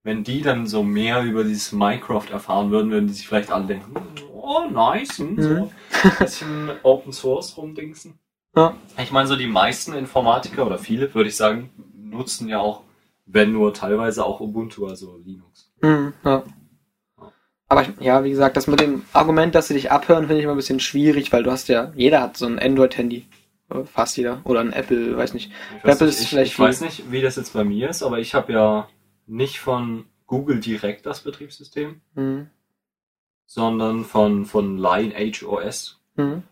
wenn die dann so mehr über dieses Minecraft erfahren würden, würden die sich vielleicht alle denken, oh nice, hm, so
Mhm.
ein bisschen Open Source rumdingsen.
Ja.
Ich meine, so die meisten Informatiker oder viele, würde ich sagen, nutzen ja auch, wenn nur teilweise auch Ubuntu, also Linux.
Mhm, ja. Aber ich, ja, wie gesagt, das mit dem Argument, dass sie dich abhören, finde ich immer ein bisschen schwierig, weil du hast ja, jeder hat so ein Android-Handy. Fast jeder. Oder ein Apple, weiß nicht.
Ich weiß,
Apple
nicht,
ist
ich,
vielleicht
ich weiß nicht, wie das jetzt bei mir ist, aber ich habe ja nicht von Google direkt das Betriebssystem,
Mhm.
sondern von, von Lineage OS.
Mhm.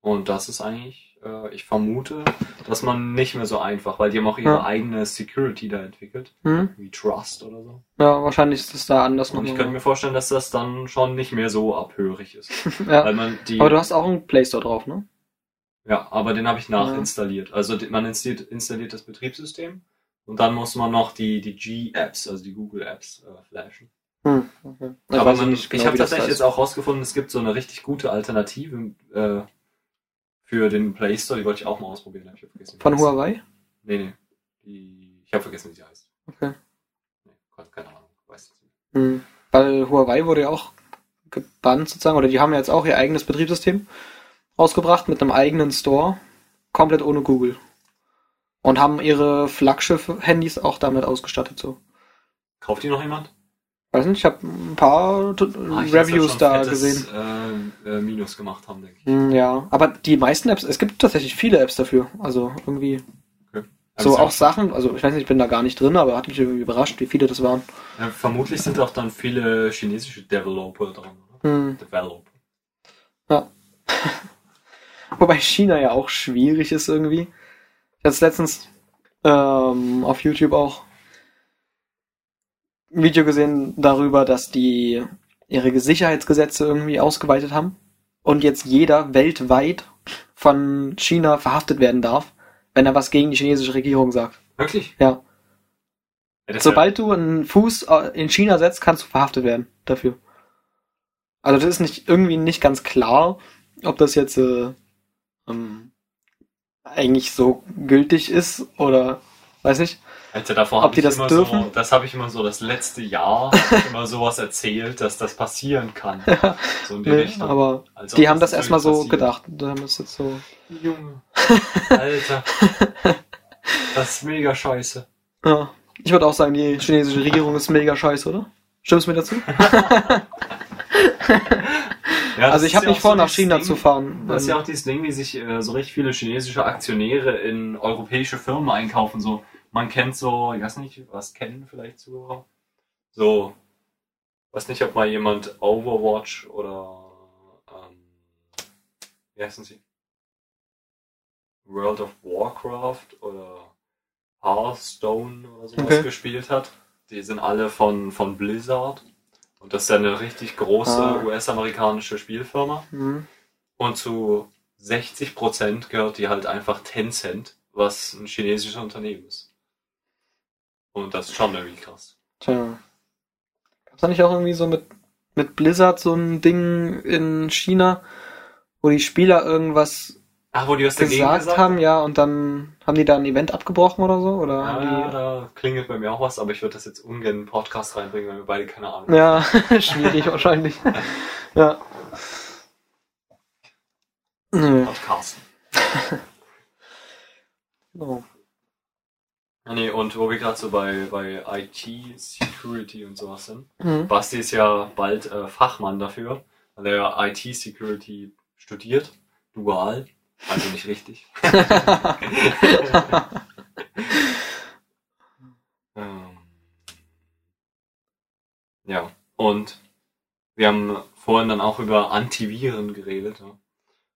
Und das ist eigentlich, äh, ich vermute, dass man nicht mehr so einfach, weil die haben auch ihre
Ja.
eigene Security da entwickelt,
Mhm.
wie Trust oder so.
Ja, wahrscheinlich ist es da anders
Und ich könnte mir vorstellen, dass das dann schon nicht mehr so abhörig ist.
ja. Aber du hast auch einen Play Store drauf, ne?
ja, aber den habe ich nachinstalliert. Also man installiert, installiert das Betriebssystem und dann muss man noch die, die G-Apps, also die Google-Apps, äh, flashen.
Hm. Okay.
aber
weiß
man, ich
genau,
habe tatsächlich jetzt auch rausgefunden, es gibt so eine richtig gute Alternative äh, für den Play Store, die wollte ich auch mal ausprobieren. hab Ich vergessen,
Von. Huawei?
Nee, nee. Die, ich habe vergessen, wie sie heißt.
Okay.
Nee, keine- keine Ahnung. Weiß nicht.
Hm. Weil Huawei wurde ja auch gebannt sozusagen, oder die haben ja jetzt auch ihr eigenes Betriebssystem rausgebracht mit einem eigenen Store, komplett ohne Google. Und haben ihre Flaggschiff-Handys auch damit ausgestattet, so.
Kauft die noch jemand?
Weiß nicht, ich habe ein paar
Ah, ich
Reviews da
fettes,
gesehen.
Äh, äh, Minus gemacht haben, denke ich.
Hm, ja, aber die meisten Apps, es gibt tatsächlich viele Apps dafür. Also irgendwie
Also
so auch Sachen, also ich weiß nicht, ich bin da gar nicht drin, aber hat mich überrascht, wie viele das waren.
Ja, vermutlich sind auch dann viele chinesische Developer dran, oder?
Hm.
Developer.
Wobei China ja auch schwierig ist irgendwie. Ich hatte letztens ähm, auf YouTube auch ein Video gesehen darüber, dass die ihre Sicherheitsgesetze irgendwie ausgeweitet haben. und jetzt jeder weltweit von China verhaftet werden darf, wenn er was gegen die chinesische Regierung sagt.
Wirklich?
Ja.
Ja,
Sobald du einen Fuß äh, in China setzt, kannst du verhaftet werden dafür. Also das ist nicht irgendwie nicht ganz klar, ob das jetzt äh, ähm, eigentlich so gültig ist oder weiß nicht.
Alter, davor
Ob
hab
die
ich
das
immer
dürfen?
So, das habe ich immer so das letzte Jahr immer sowas erzählt, dass das passieren kann. So in die
Nee,
Richtung.
aber
Als ob
die haben das
natürlich
erstmal so
passiert.
gedacht. Die haben das jetzt so.
Junge. Alter. Das ist mega scheiße.
Ja. Ich würde auch sagen, die chinesische Regierung ist mega scheiße, oder? Stimmst du mir dazu?
Ja,
also ich habe
ja
nicht vor,
so
nach China
Ding,
zu fahren.
Das ist ja
Ähm,
auch dieses Ding, wie sich äh, so richtig viele chinesische Aktionäre in europäische Firmen einkaufen. So, man kennt so, ich weiß nicht, was kennen vielleicht Zuhörer? So, weiß nicht, ob mal jemand Overwatch oder ähm, wie heißen sie? World of Warcraft oder Hearthstone oder sowas
Okay.
gespielt hat. Die sind alle von, von Blizzard. Und das ist ja eine richtig große
Ah.
US-amerikanische Spielfirma.
mhm.
Und zu 60% gehört die halt einfach Tencent, was ein chinesisches Unternehmen ist. Und das ist schon irgendwie krass.
Tja. Gab's da nicht auch irgendwie so mit, mit Blizzard so ein Ding in China, wo die Spieler irgendwas
Ach, wo die was dagegen
gesagt,
gesagt
haben, ja, und dann haben die da ein Event abgebrochen oder so? Oder
Ja,
haben
da klingelt bei mir auch was, aber ich würde das jetzt ungern in den Podcast reinbringen, weil wir beide keine Ahnung
die... Ja, schwierig wahrscheinlich. Ja.
Podcast.
genau.
Ja, nee, und wo wir gerade so bei, bei IT-Security und sowas sind.
Mhm.
Basti ist ja bald äh, Fachmann dafür, weil er IT-Security studiert, dual, also nicht richtig. Ähm, ja, und wir haben vorhin dann auch über Antiviren geredet ja?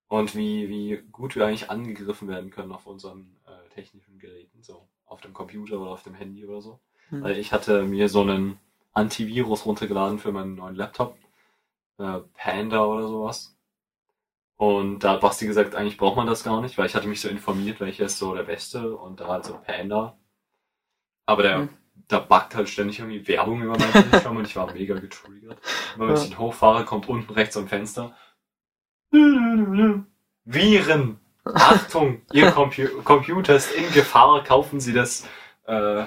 und wie, wie gut wir eigentlich angegriffen werden können auf unseren äh, technischen Geräten, so auf dem Computer oder auf dem Handy oder so.
Mhm.
Weil ich hatte mir so einen Antivirus runtergeladen für meinen neuen Laptop, äh, Panda oder sowas. Und da hat Basti gesagt, eigentlich braucht man das gar nicht, weil ich hatte mich so informiert, welcher ist so der beste und da halt so Panda. Aber der,
Mhm.
da backt halt ständig irgendwie Werbung über meinen Bildschirm und ich war mega getriggert. Immer wenn
Ja.
ich den hochfahre, kommt unten rechts am Fenster. Viren! Achtung, Ihr Compu Computer ist in Gefahr, kaufen Sie das äh,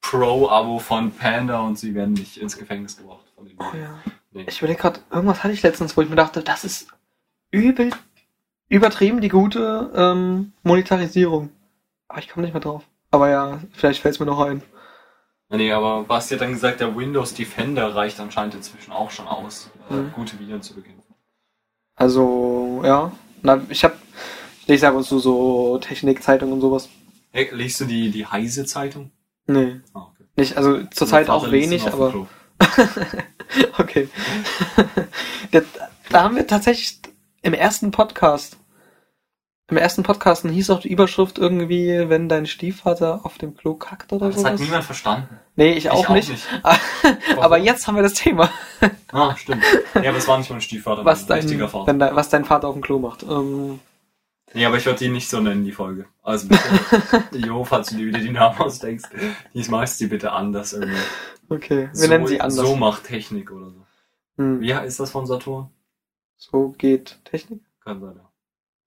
Pro-Abo von Panda und Sie werden nicht ins Gefängnis gebracht. Von den
ja.
nee.
Ich überlege gerade, irgendwas hatte ich letztens, wo ich mir dachte, das ist übel übertrieben die gute ähm, Monetarisierung. Aber ich komme nicht mehr drauf. Aber ja, vielleicht fällt es mir noch ein.
Ja, Nee, aber Basti hat dann gesagt, der Windows Defender reicht anscheinend inzwischen auch schon aus, äh,
Mhm.
gute Viren zu bekämpfen.
Also, ja. Na, ich habe, ich ab und zu so Technikzeitungen und sowas.
Hey, liest du die, die Heise-Zeitung?
Nee.
Ah, okay.
Nicht, also zurzeit auch wenig, aber. Okay. da, da haben wir tatsächlich im ersten Podcast, im ersten Podcast hieß auch die Überschrift irgendwie, wenn dein Stiefvater auf dem Klo kackt oder
Das
sowas.
hat niemand verstanden.
nee, ich auch nicht. aber jetzt haben wir das Thema,
Ah, stimmt. Ja, aber es war nicht mein Stiefvater,
was dein,
richtiger Vater.
wenn dein, was dein Vater auf dem Klo macht. Ähm,
Nee, aber ich würde die nicht so nennen, die Folge. Also bitte, Jo, falls du dir wieder die Namen ausdenkst, diesmal ist die bitte anders irgendwie.
okay, wir
so,
nennen sie anders.
So macht Technik oder so.
Hm.
Wie ist das von Saturn?
So geht Technik?
Kann sein, ja.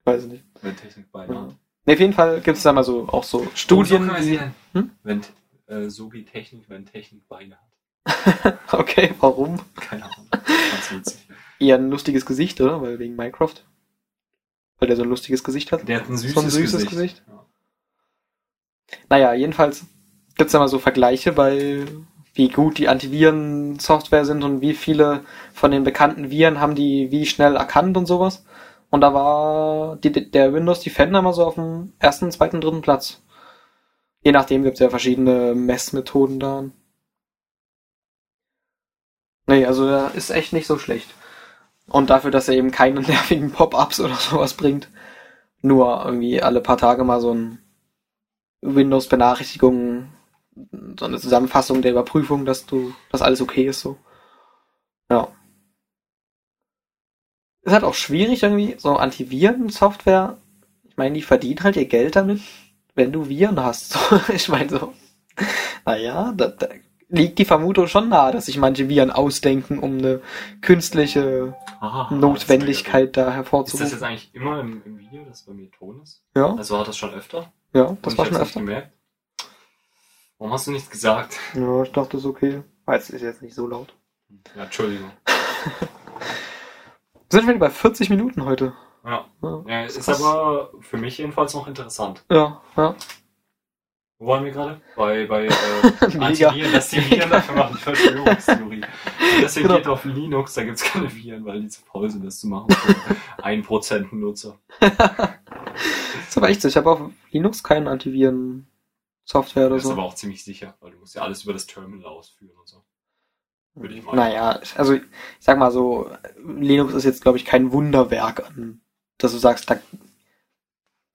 Weiß ich nicht.
Wenn Technik beide
Ja.
hat.
Nee, auf jeden Fall gibt es da mal so auch so Studien.
Oh, so nennen.
Hm?
Wenn, äh, so geht Technik, wenn Technik Beine hat.
okay, warum?
Keine Ahnung. Ganz witzig.
Eher ein lustiges Gesicht, oder? Weil wegen Minecraft. Weil der so ein lustiges Gesicht hat.
Der hat ein süßes,
So ein süßes
Gesicht.
Gesicht?
Ja.
Naja, jedenfalls gibt's da mal so Vergleiche bei wie gut die Antiviren-Software sind und wie viele von den bekannten Viren haben die wie schnell erkannt und sowas. Und da war die, der Windows Defender mal so auf dem ersten, zweiten, dritten Platz. Je nachdem gibt's ja verschiedene Messmethoden da. Nee, also der ist echt nicht so schlecht. Und dafür, dass er eben keine nervigen Pop-ups oder sowas bringt, nur irgendwie alle paar Tage mal so ein Windows-Benachrichtigung, so eine Zusammenfassung der Überprüfung, dass du, dass alles okay ist, so. Ja. ist halt auch schwierig irgendwie, so Antiviren-Software. Ich meine, die verdienen halt ihr Geld damit, wenn du Viren hast. So, ich meine so, naja, da, da liegt die Vermutung schon nahe, dass sich manche Viren ausdenken, um eine künstliche
Aha,
Notwendigkeit da
Ist das
hervorzurufen.
jetzt eigentlich immer im, im Video, dass bei mir Ton ist?
Ja,
Also war das schon öfter?
ja, das war
ich
schon öfter.
gemerkt. Warum hast du nichts gesagt?
Ja, ich dachte, das ist okay. Weil es ist jetzt nicht so laut.
Ja, Entschuldigung.
Sind wir bei 40 Minuten heute?
Ja.
Ja,
ja es ist
Krass.
aber für mich jedenfalls noch interessant.
ja. ja.
Wo waren wir gerade? Bei, bei äh. Antiviren, dass die Viren dafür machen, Verschwörungstheorie. Deswegen
Genau.
geht auf Linux, da gibt's keine Viren, weil die zu faul sind, das zu machen. Für 1% Nutzer.
Das ist aber echt so. Ich habe auf Linux keinen Antiviren-Software oder
Das ist
so.
aber auch ziemlich sicher, weil du musst ja alles über das Terminal ausführen und so. Würde ich mal.
Naja, also ich sag mal so, Linux ist jetzt, glaube ich, kein Wunderwerk dass du sagst, da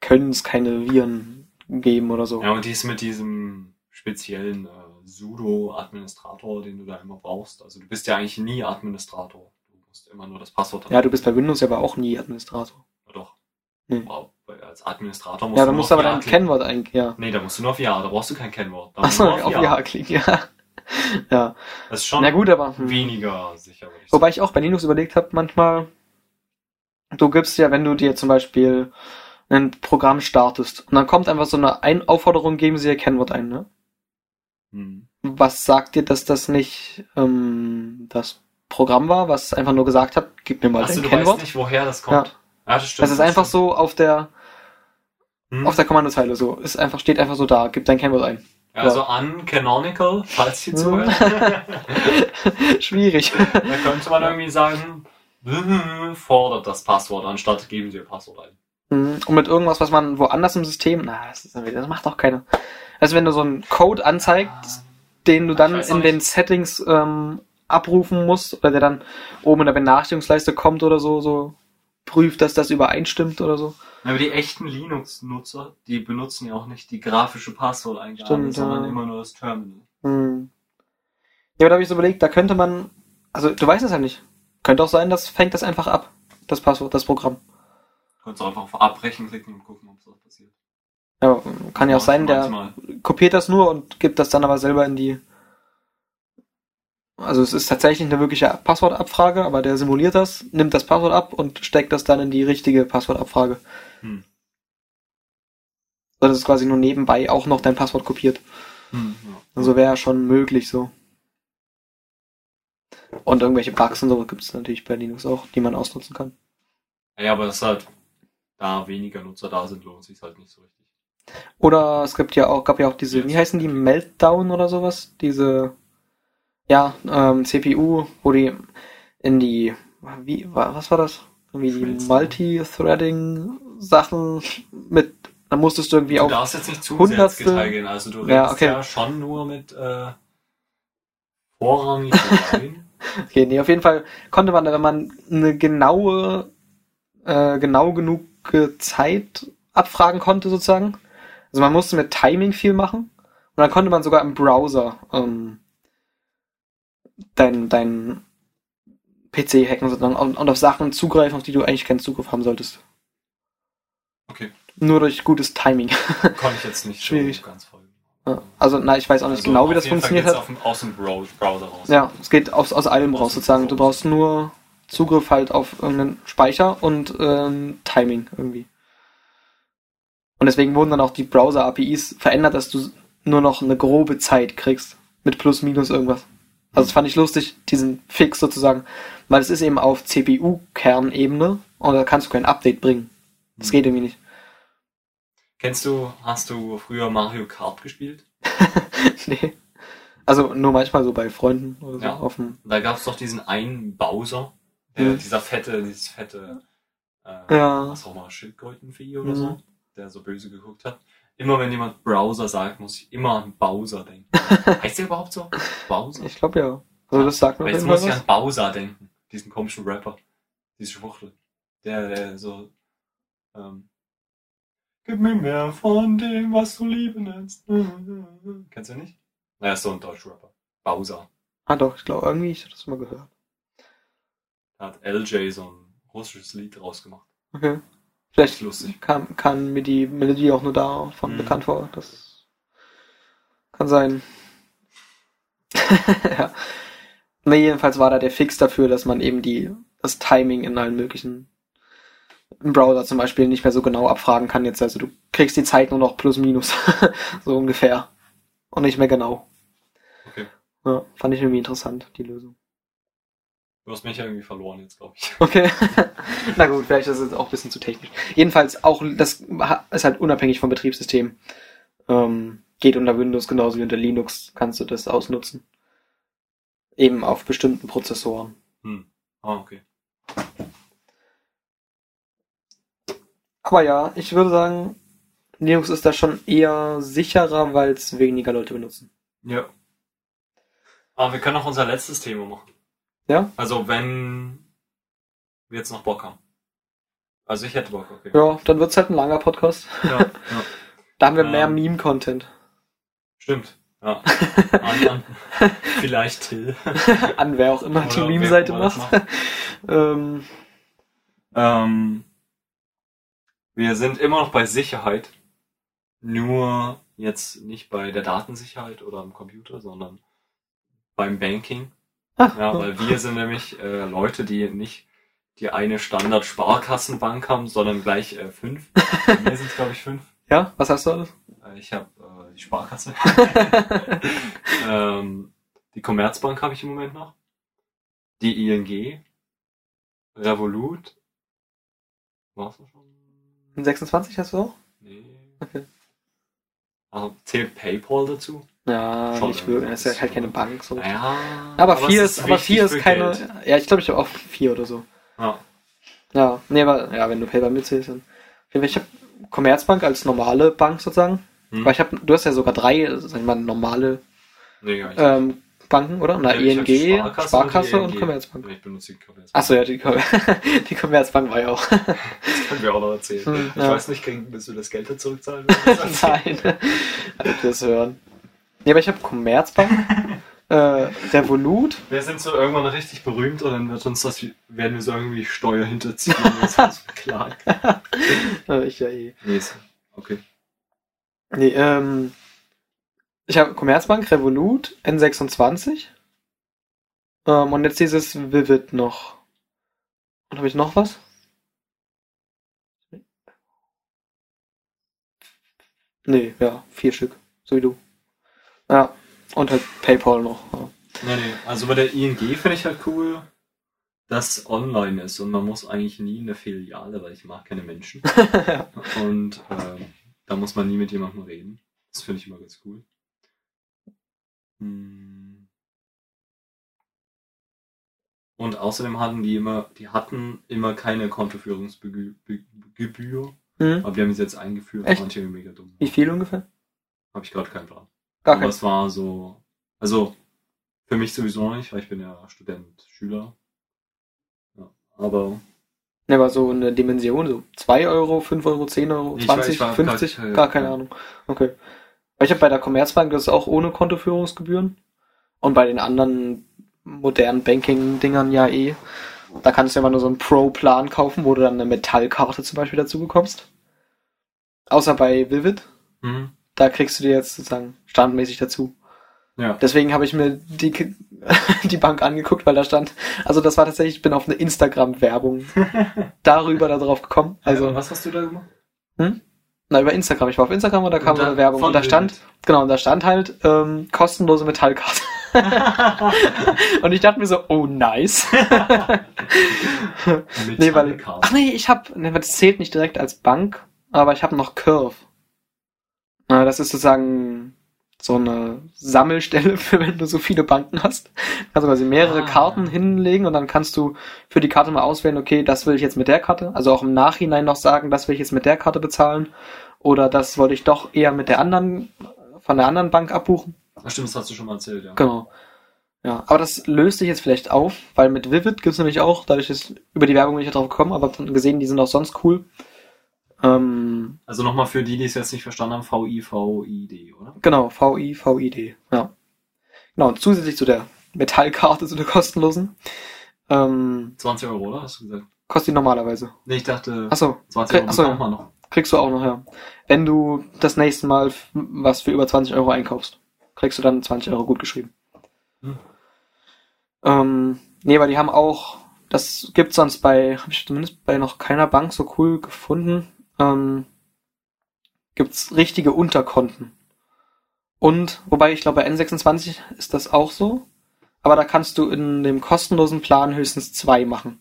können es keine Viren geben oder so.
Ja, und dies mit diesem speziellen äh, Sudo-Administrator, den du da immer brauchst. Also du bist ja eigentlich nie Administrator. Du musst immer nur das Passwort
Ja, du bist bei Windows aber auch nie Administrator.
Ja, weil als Administrator musst
Ja,
du
dann
nur
musst du
auf
aber
Ja
dein
klicken.
Kennwort eingeben. Ja.
Nee, da musst du nur auf Ja, da brauchst du kein Kennwort. Da
Achso,
du
auf Ja klicken, ja. ja.
Das ist schon
Na gut, aber. hm.
weniger sicher, ich
Wobei ich auch bei Linux überlegt habe, manchmal, du gibst ja, wenn du dir zum Beispiel ein Programm startest und dann kommt einfach so eine ein Aufforderung, geben Sie Ihr Kennwort ein, ne?
Hm.
Was sagt dir, dass das nicht ähm, das Programm war, was einfach nur gesagt hat, gib mir mal
Achso,
dein
du
Kennwort?
weißt nicht, woher das kommt. Ja, das stimmt.
das ist einfach so auf der
Hm?
auf der Kommandozeile so. Ist einfach, steht einfach so da, gib dein Kennwort ein.
Ja, also an Canonical, falls die
Hm.
zuhören.
Schwierig.
da könnte man irgendwie sagen, fordert das Passwort, anstatt geben Sie Ihr Passwort ein.
Mhm. Und mit irgendwas, was man woanders im System, na, das, ist, das macht doch keiner. Also wenn du so einen Code anzeigst, den du dann in den Settings ähm, abrufen musst, oder der dann oben in der Benachrichtigungsleiste kommt oder so, so prüft, dass das übereinstimmt oder so.
Aber die echten Linux-Nutzer, die benutzen ja auch nicht die grafische Passworteingabe, sondern
ja.
immer nur das Terminal.
Hm. Ja, aber da habe ich so überlegt, da könnte man, also du weißt es ja nicht. Könnte auch sein, das fängt das einfach ab, das Passwort, das Programm.
Du kannst einfach auf Abbrechen klicken und gucken, ob was passiert.
Ja, kann ja auch sein, der
Manchmal.
kopiert das nur und gibt das dann aber selber in die. Also es ist tatsächlich eine wirkliche Passwortabfrage, aber der simuliert das, nimmt das Passwort ab und steckt das dann in die richtige Passwortabfrage.
Hm.
So, dass es quasi nur nebenbei auch noch dein Passwort kopiert.
Hm, ja.
Also wäre schon möglich so. Und irgendwelche Bugs und so gibt es natürlich bei Linux auch, die man ausnutzen kann.
Ja, aber das ist halt, da weniger Nutzer da sind, lohnt sich halt nicht so richtig.
Oder es gibt ja auch, gab ja auch diese, wie heißen die, Meltdown oder sowas? Diese, ja, ähm, CPU, wo die in die, wie, wa- was war das? Irgendwie die. Multithreading-Sachen mit, da musstest du irgendwie
Du
auch,
darfst jetzt nicht zu sehr ins
Hundertstel-
Detail gehen, also du redest
Ja,
ja,
okay.
schon nur mit äh, vorrangig
okay, nee, auf jeden Fall konnte man, wenn man eine genaue, äh, genau genug Zeit abfragen konnte sozusagen, also man musste mit Timing viel machen und dann konnte man sogar im Browser ähm, dein, dein PC hacken sozusagen und, und auf Sachen zugreifen, auf die du eigentlich keinen Zugriff haben solltest.
Okay,
Nur durch gutes Timing.
konnte ich jetzt nicht
Schwierig.
ganz folgen.
Also, na, ich weiß auch nicht
Also
genau, wie das funktioniert hat.
Aus dem Bro- Browser raus.
Ja, es geht aus, aus allem raus
Aus dem
sozusagen. Du brauchst nur Zugriff halt auf irgendeinen Speicher und ähm, Timing irgendwie. Und deswegen wurden dann auch die Browser-APIs verändert, dass du nur noch eine grobe Zeit kriegst. Mit plus, minus irgendwas. Also das fand ich lustig, diesen Fix sozusagen. Weil es ist eben auf CPU-Kernebene und da kannst du kein Update bringen. Das
Hm.
geht irgendwie nicht.
Kennst du, hast du früher Mario Kart gespielt?
nee. Also nur manchmal so bei Freunden oder so
Ja. Und da gab es doch diesen einen Bowser, der,
Mhm.
dieser fette, dieses fette, äh,
Ja.
was auch mal, Schildkrötenvieh oder
Mhm.
so, der so böse geguckt hat. Immer wenn jemand Browser sagt, muss ich immer an Bowser denken. heißt der überhaupt so? Bowser?
Ich glaube ja. Also das sagt auf
jetzt muss ich an Bowser denken, diesen komischen Rapper, diese Schwuchtel. Der, der so, ähm, gib mir mehr von dem, was du Liebe nennst. Kennst du nicht? Naja, ist so ein Deutschrapper. Bowser.
Ah doch, ich glaube irgendwie, ich habe das mal gehört.
Da hat LJ so ein russisches Lied rausgemacht.
Okay. Vielleicht
lustig.
kam, kam mir die Melodie auch nur davon
Mhm.
bekannt vor. Das kann sein. ja. Na, jedenfalls war da der Fix dafür, dass man eben die, das Timing in allen möglichen im Browser zum Beispiel nicht mehr so genau abfragen kann jetzt. Also du kriegst die Zeit nur noch plus minus. so ungefähr. Und nicht mehr genau.
Okay.
Ja, fand ich irgendwie interessant, die Lösung.
Du hast mich ja irgendwie verloren jetzt, glaube ich.
Okay. Na gut, vielleicht ist es auch ein bisschen zu technisch. Jedenfalls auch, das ist halt unabhängig vom Betriebssystem. Ähm, geht unter Windows genauso wie unter Linux kannst du das ausnutzen. Eben auf bestimmten Prozessoren.
Ah, okay.
Aber ja, ich würde sagen, Linux ist da schon eher sicherer, weil es weniger Leute benutzen.
Ja. Aber wir können auch unser letztes Thema machen.
Ja?
Also wenn wir jetzt noch Bock haben. Also ich hätte Bock, okay.
Ja, dann wird's halt ein langer Podcast.
Ja, ja.
Da haben wir mehr
Ähm.
Meme-Content.
Stimmt. Ja. An, an, vielleicht Till.
An wer auch immer die
Oder wer
Meme-Seite
das
macht. ähm,
Ähm, wir sind immer noch bei Sicherheit. Nur jetzt nicht bei der Datensicherheit oder am Computer, sondern beim Banking. Ja, weil wir sind nämlich äh, Leute, die nicht die eine Standard-Sparkassenbank haben, sondern gleich äh, fünf. Bei mir sind es, glaube ich, fünf.
ja, was hast du alles?
Äh, ich habe äh, die Sparkasse. ähm, die Commerzbank habe ich im Moment noch. Die ING. Revolut. War's das schon?
26 hast du auch?
Nee.
Okay.
Also zählt PayPal dazu?
Ja,
Schon, ja.
wirklich. Das ist ja halt keine Bank. So.
Naja.
aber
es
vier ist, aber vier ist keine.
Geld.
Ja, ich glaube, ich habe auch vier oder so.
Ja.
Ja, nee, aber ja, wenn du PayPal mitzählst, dann. Ich habe Commerzbank als normale Bank sozusagen.
Hm.
Weil ich habe, du hast ja sogar drei, sag ich mal, normale
Nee,
ähm, Banken, oder? Na,
Ja, ich
ING, Sparkasse,
Sparkasse
und,
die ING.
Commerzbank.
Nee, Ich benutze die Commerzbank.
Achso, ja, die, Com die Commerzbank war ja auch.
Das können wir auch noch erzählen.
Hm,
ich
ja.
weiß nicht, kriegen, willst du das Geld jetzt zurückzahlen?
Nein. Das hören. Nee, aber ich habe Commerzbank, äh, Revolut,
Wir sind so irgendwann richtig berühmt und dann wird uns das, werden wir so irgendwie Steuer hinterziehen und uns was verklagen.
äh, ich ja eh.
Nee, ist, okay.
Nee, ähm, ich habe Commerzbank, Revolut, N26. Ähm, und jetzt dieses Vivid noch. Und habe ich noch was? Nee, ja, vier Stück. So wie du. Ja. Und halt PayPal noch. Ja.
Nee, nee. Also bei der ING finde ich halt cool, dass online ist und man muss eigentlich nie in eine Filiale, weil ich mag keine Menschen. Und ähm, da muss man nie mit jemandem reden. Das finde ich immer ganz cool. Hm. Und außerdem hatten die immer, die hatten immer keine Kontoführungsgebühr,
Hm?
aber die haben es jetzt eingeführt.
Echt?
Irgendwie mega dumm.
Wie viel ungefähr?
Habe ich gerade keinen Plan.
Gar
aber
kein.
es war so, also für mich sowieso nicht, weil ich bin ja Student, Schüler. Ja, aber
Ne, aber so eine Dimension, so 2 Euro, 5 Euro, 10 Euro,
Ich war-
20,
ich war
50,
grad, äh,
gar keine
ja.
Ahnung. Okay. Weil ich habe bei der Commerzbank das ist auch ohne Kontoführungsgebühren. Und bei den anderen modernen Banking-Dingern ja eh. Da kannst du ja immer nur so einen Pro-Plan kaufen, wo du dann eine Metallkarte zum Beispiel dazu bekommst. Außer bei Vivid.
mhm.
Da kriegst du dir jetzt sozusagen standmäßig dazu.
ja.
Deswegen habe ich mir die, die Bank angeguckt, weil da stand, also das war tatsächlich, ich bin auf eine Instagram-Werbung darüber da drauf gekommen.
Also
Also,
was hast du da gemacht?
na, über Instagram. Ich war auf Instagram und da kam
Und
so eine
da-
Werbung. Und da stand, genau, und da stand halt, ähm, kostenlose Metallkarte. und ich dachte mir so, oh nice. nee, weil, ach nee, ich hab, nee, das zählt nicht direkt als Bank, aber ich habe noch Curve. Das ist sozusagen so eine Sammelstelle für wenn du so viele Banken hast. Also quasi mehrere
Ah.
Karten hinlegen und dann kannst du für die Karte mal auswählen, okay, das will ich jetzt mit der Karte, also auch im Nachhinein noch sagen, das will ich jetzt mit der Karte bezahlen oder das wollte ich doch eher mit der anderen, von der anderen Bank abbuchen.
Ach, stimmt, das hast du schon mal erzählt, ja.
Genau. Ja, aber das löst sich jetzt vielleicht auf, weil mit Vivid gibt's nämlich auch, dadurch dass über die Werbung bin ich ja drauf gekommen, aber dann gesehen, die sind auch sonst cool. Ähm,
Also nochmal für die, die es jetzt nicht verstanden haben, V-I-V-I-D, oder?
genau, VI, VID, ja. Genau, und zusätzlich zu der Metallkarte, zu der kostenlosen. Ähm,
20 Euro, oder? Hast du gesagt?
Kostet die normalerweise.
Nee, ich dachte,
Achso,
20 Euro
Achso,
man noch.
kriegst du auch noch, ja. Wenn du das nächste Mal was für über 20 Euro einkaufst, kriegst du dann 20 Euro gut geschrieben.
Hm.
Ähm, nee, weil die haben auch, das gibt's sonst bei, habe ich zumindest bei noch keiner Bank so cool gefunden, ähm, gibt's richtige Unterkonten. Und, wobei ich glaube bei N26 ist das auch so, aber da kannst du in dem kostenlosen Plan höchstens zwei machen.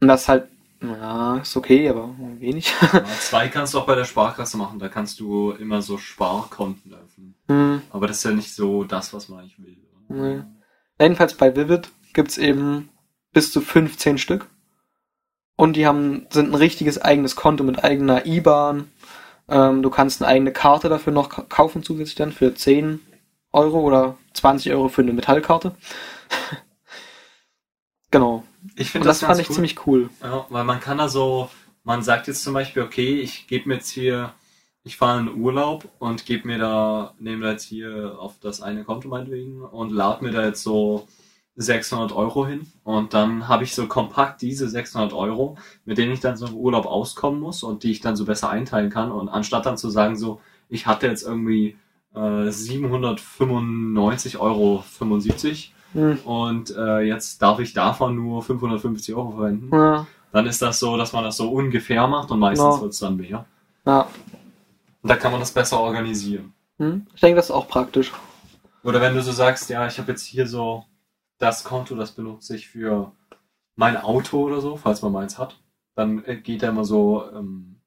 Und das ist halt, ja, ist okay, aber wenig.
Ja, zwei kannst du auch bei der Sparkasse machen. Da kannst du immer so Sparkonten öffnen.
hm.
Aber das ist ja nicht so das, was man eigentlich will.
Nee. Jedenfalls bei Vivid gibt's eben bis zu 15 Stück. Und die haben, sind ein richtiges eigenes Konto mit eigener IBAN. Ähm, du kannst eine eigene Karte dafür noch ka- kaufen zusätzlich dann für 10 Euro oder 20 Euro für eine Metallkarte. genau.
Ich finde
das,
das,
fand ich
cool.
ziemlich cool.
Ja, weil man kann da so, man sagt jetzt zum Beispiel, okay, ich gebe mir jetzt hier, ich fahre in Urlaub und gebe mir da, nehme da jetzt hier auf das eine Konto meinetwegen und lade mir da jetzt so 600 Euro hin und dann habe ich so kompakt diese 600 Euro, mit denen ich dann so im Urlaub auskommen muss und die ich dann so besser einteilen kann und anstatt dann zu sagen so, ich hatte jetzt irgendwie äh, 795,75 Euro
Hm.
und äh, jetzt darf ich davon nur 550 Euro verwenden
Ja,
dann ist das so, dass man das so ungefähr macht und meistens
Genau.
wird es dann mehr.
ja.
Und da kann man das besser organisieren.
Hm. Ich denke, das ist auch praktisch.
Oder wenn du so sagst, ja, ich habe jetzt hier so das Konto, das benutze ich für mein Auto oder so, falls man meins hat, dann äh, geht da immer so, ähm,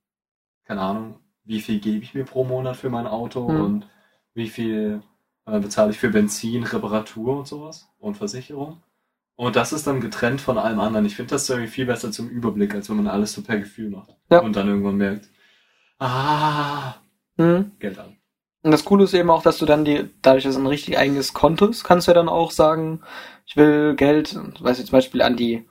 keine Ahnung, wie viel gebe ich mir pro Monat für mein Auto
Hm.
und wie viel äh, bezahle ich für Benzin, Reparatur und sowas und Versicherung. Und das ist dann getrennt von allem anderen. Ich finde das irgendwie viel besser zum Überblick, als wenn man alles so per Gefühl macht.
Ja.
Und dann irgendwann merkt, ah,
Hm.
Geld an.
Und das Coole ist eben auch, dass du dann die, dadurch, dass es ein richtig eigenes Konto ist, kannst du ja dann auch sagen, ich will Geld, weiß ich zum Beispiel an die,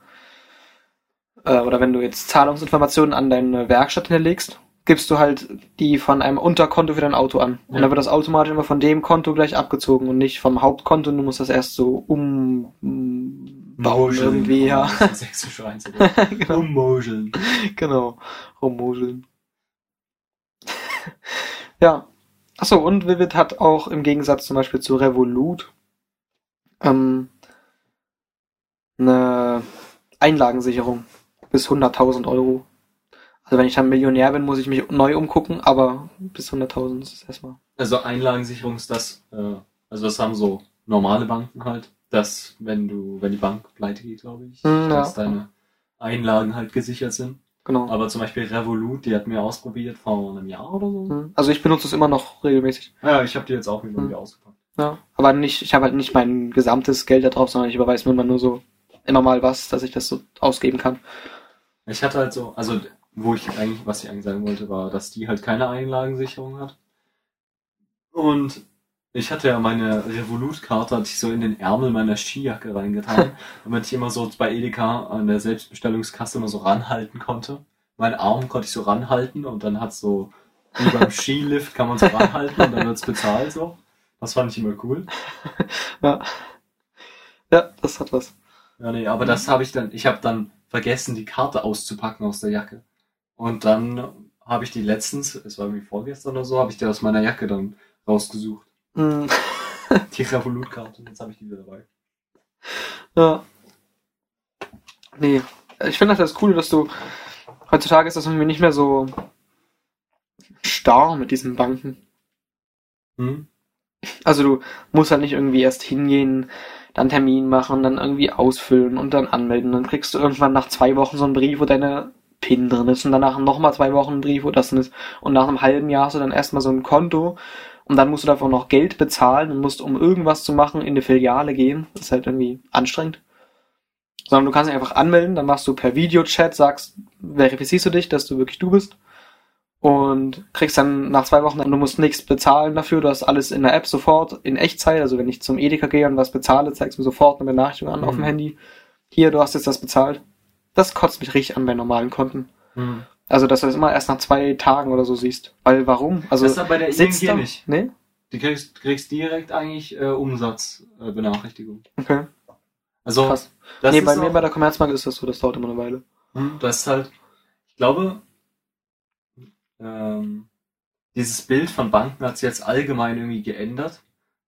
äh, oder wenn du jetzt Zahlungsinformationen an deine Werkstatt hinterlegst, gibst du halt die von einem Unterkonto für dein Auto an. Und
Ja.
dann wird das automatisch immer von dem Konto gleich abgezogen und nicht vom Hauptkonto. Du musst das erst so umbauen irgendwie, ja.
Oh,
genau.
Ummogeln.
Genau. Rummuseln. ja. Achso, und Vivid hat auch im Gegensatz zum Beispiel zu Revolut ähm, eine Einlagensicherung bis 100.000 Euro. Also wenn ich dann Millionär bin, muss ich mich neu umgucken, aber bis 100.000 ist es erstmal.
Also Einlagensicherung ist das, äh, also das haben so normale Banken halt, dass wenn du, wenn die Bank pleite geht, glaube ich,
Hm,
dass
ja.
deine Einlagen halt gesichert sind.
Genau.
Aber zum Beispiel Revolut, die hat mir ausprobiert vor einem Jahr oder so.
Hm. Also ich benutze es immer noch regelmäßig.
Ja, ich habe die jetzt auch wieder,
Hm.
wieder ausgepackt.
Ja. Aber nicht, ich habe halt nicht mein gesamtes Geld da drauf, sondern ich überweise mir immer nur so immer mal was, dass ich das so ausgeben kann.
Ich hatte halt so, also wo ich eigentlich, was ich eigentlich sagen wollte, war, dass die halt keine Einlagensicherung hat. Und ich hatte ja meine Revolut-Karte, hatte ich so in den Ärmel meiner Skijacke reingetan, damit ich immer so bei Edeka an der Selbstbestellungskasse immer so ranhalten konnte. Meinen Arm konnte ich so ranhalten und dann hat so, wie beim Skilift kann man so ranhalten und dann wird's bezahlt so. Das fand ich immer cool.
Ja. Ja, das hat was.
Ja, nee, aber das habe ich dann, ich habe dann vergessen, die Karte auszupacken aus der Jacke. Und dann habe ich die letztens, es war irgendwie vorgestern oder so, habe ich die aus meiner Jacke dann rausgesucht.
Hm.
Die Revolut-Karte, jetzt habe ich die wieder dabei.
Ja. Nee. Ich finde das Coole, dass du heutzutage ist das irgendwie nicht mehr so starr mit diesen Banken.
Hm?
Also du musst halt nicht irgendwie erst hingehen, dann Termin machen, dann irgendwie ausfüllen und dann anmelden. Dann kriegst du irgendwann nach zwei Wochen so einen Brief, wo deine PIN drin ist und danach nochmal zwei Wochen einen Brief, wo das ist. Und nach einem halben Jahr hast du dann erstmal so ein Konto und dann musst du davon noch Geld bezahlen und musst, um irgendwas zu machen, in die Filiale gehen. Das ist halt irgendwie anstrengend. Sondern du kannst dich einfach anmelden, dann machst du per Videochat, sagst, verifizierst du dich, dass du wirklich du bist und kriegst dann nach zwei Wochen, du musst nichts bezahlen dafür, du hast alles in der App sofort in Echtzeit, also wenn ich zum Edeka gehe und was bezahle, zeigst du mir sofort eine Benachrichtigung an auf dem
Mhm.
Handy. Hier, du hast jetzt das bezahlt. Das kotzt mich richtig an bei normalen Konten.
Hm.
Also, dass du das immer erst nach zwei Tagen oder so siehst. Weil, warum? Also,
das ist bei der
sitzt da,
nicht.
Nee?
Du kriegst, kriegst direkt eigentlich äh, Umsatzbenachrichtigung. Äh.
Okay.
Also,
Krass.
das
nee, bei mir bei der Commerzbank ist das so, das dauert immer eine Weile.
Hm, Das ist halt, ich glaube, ähm, dieses Bild von Banken hat sich jetzt allgemein irgendwie geändert,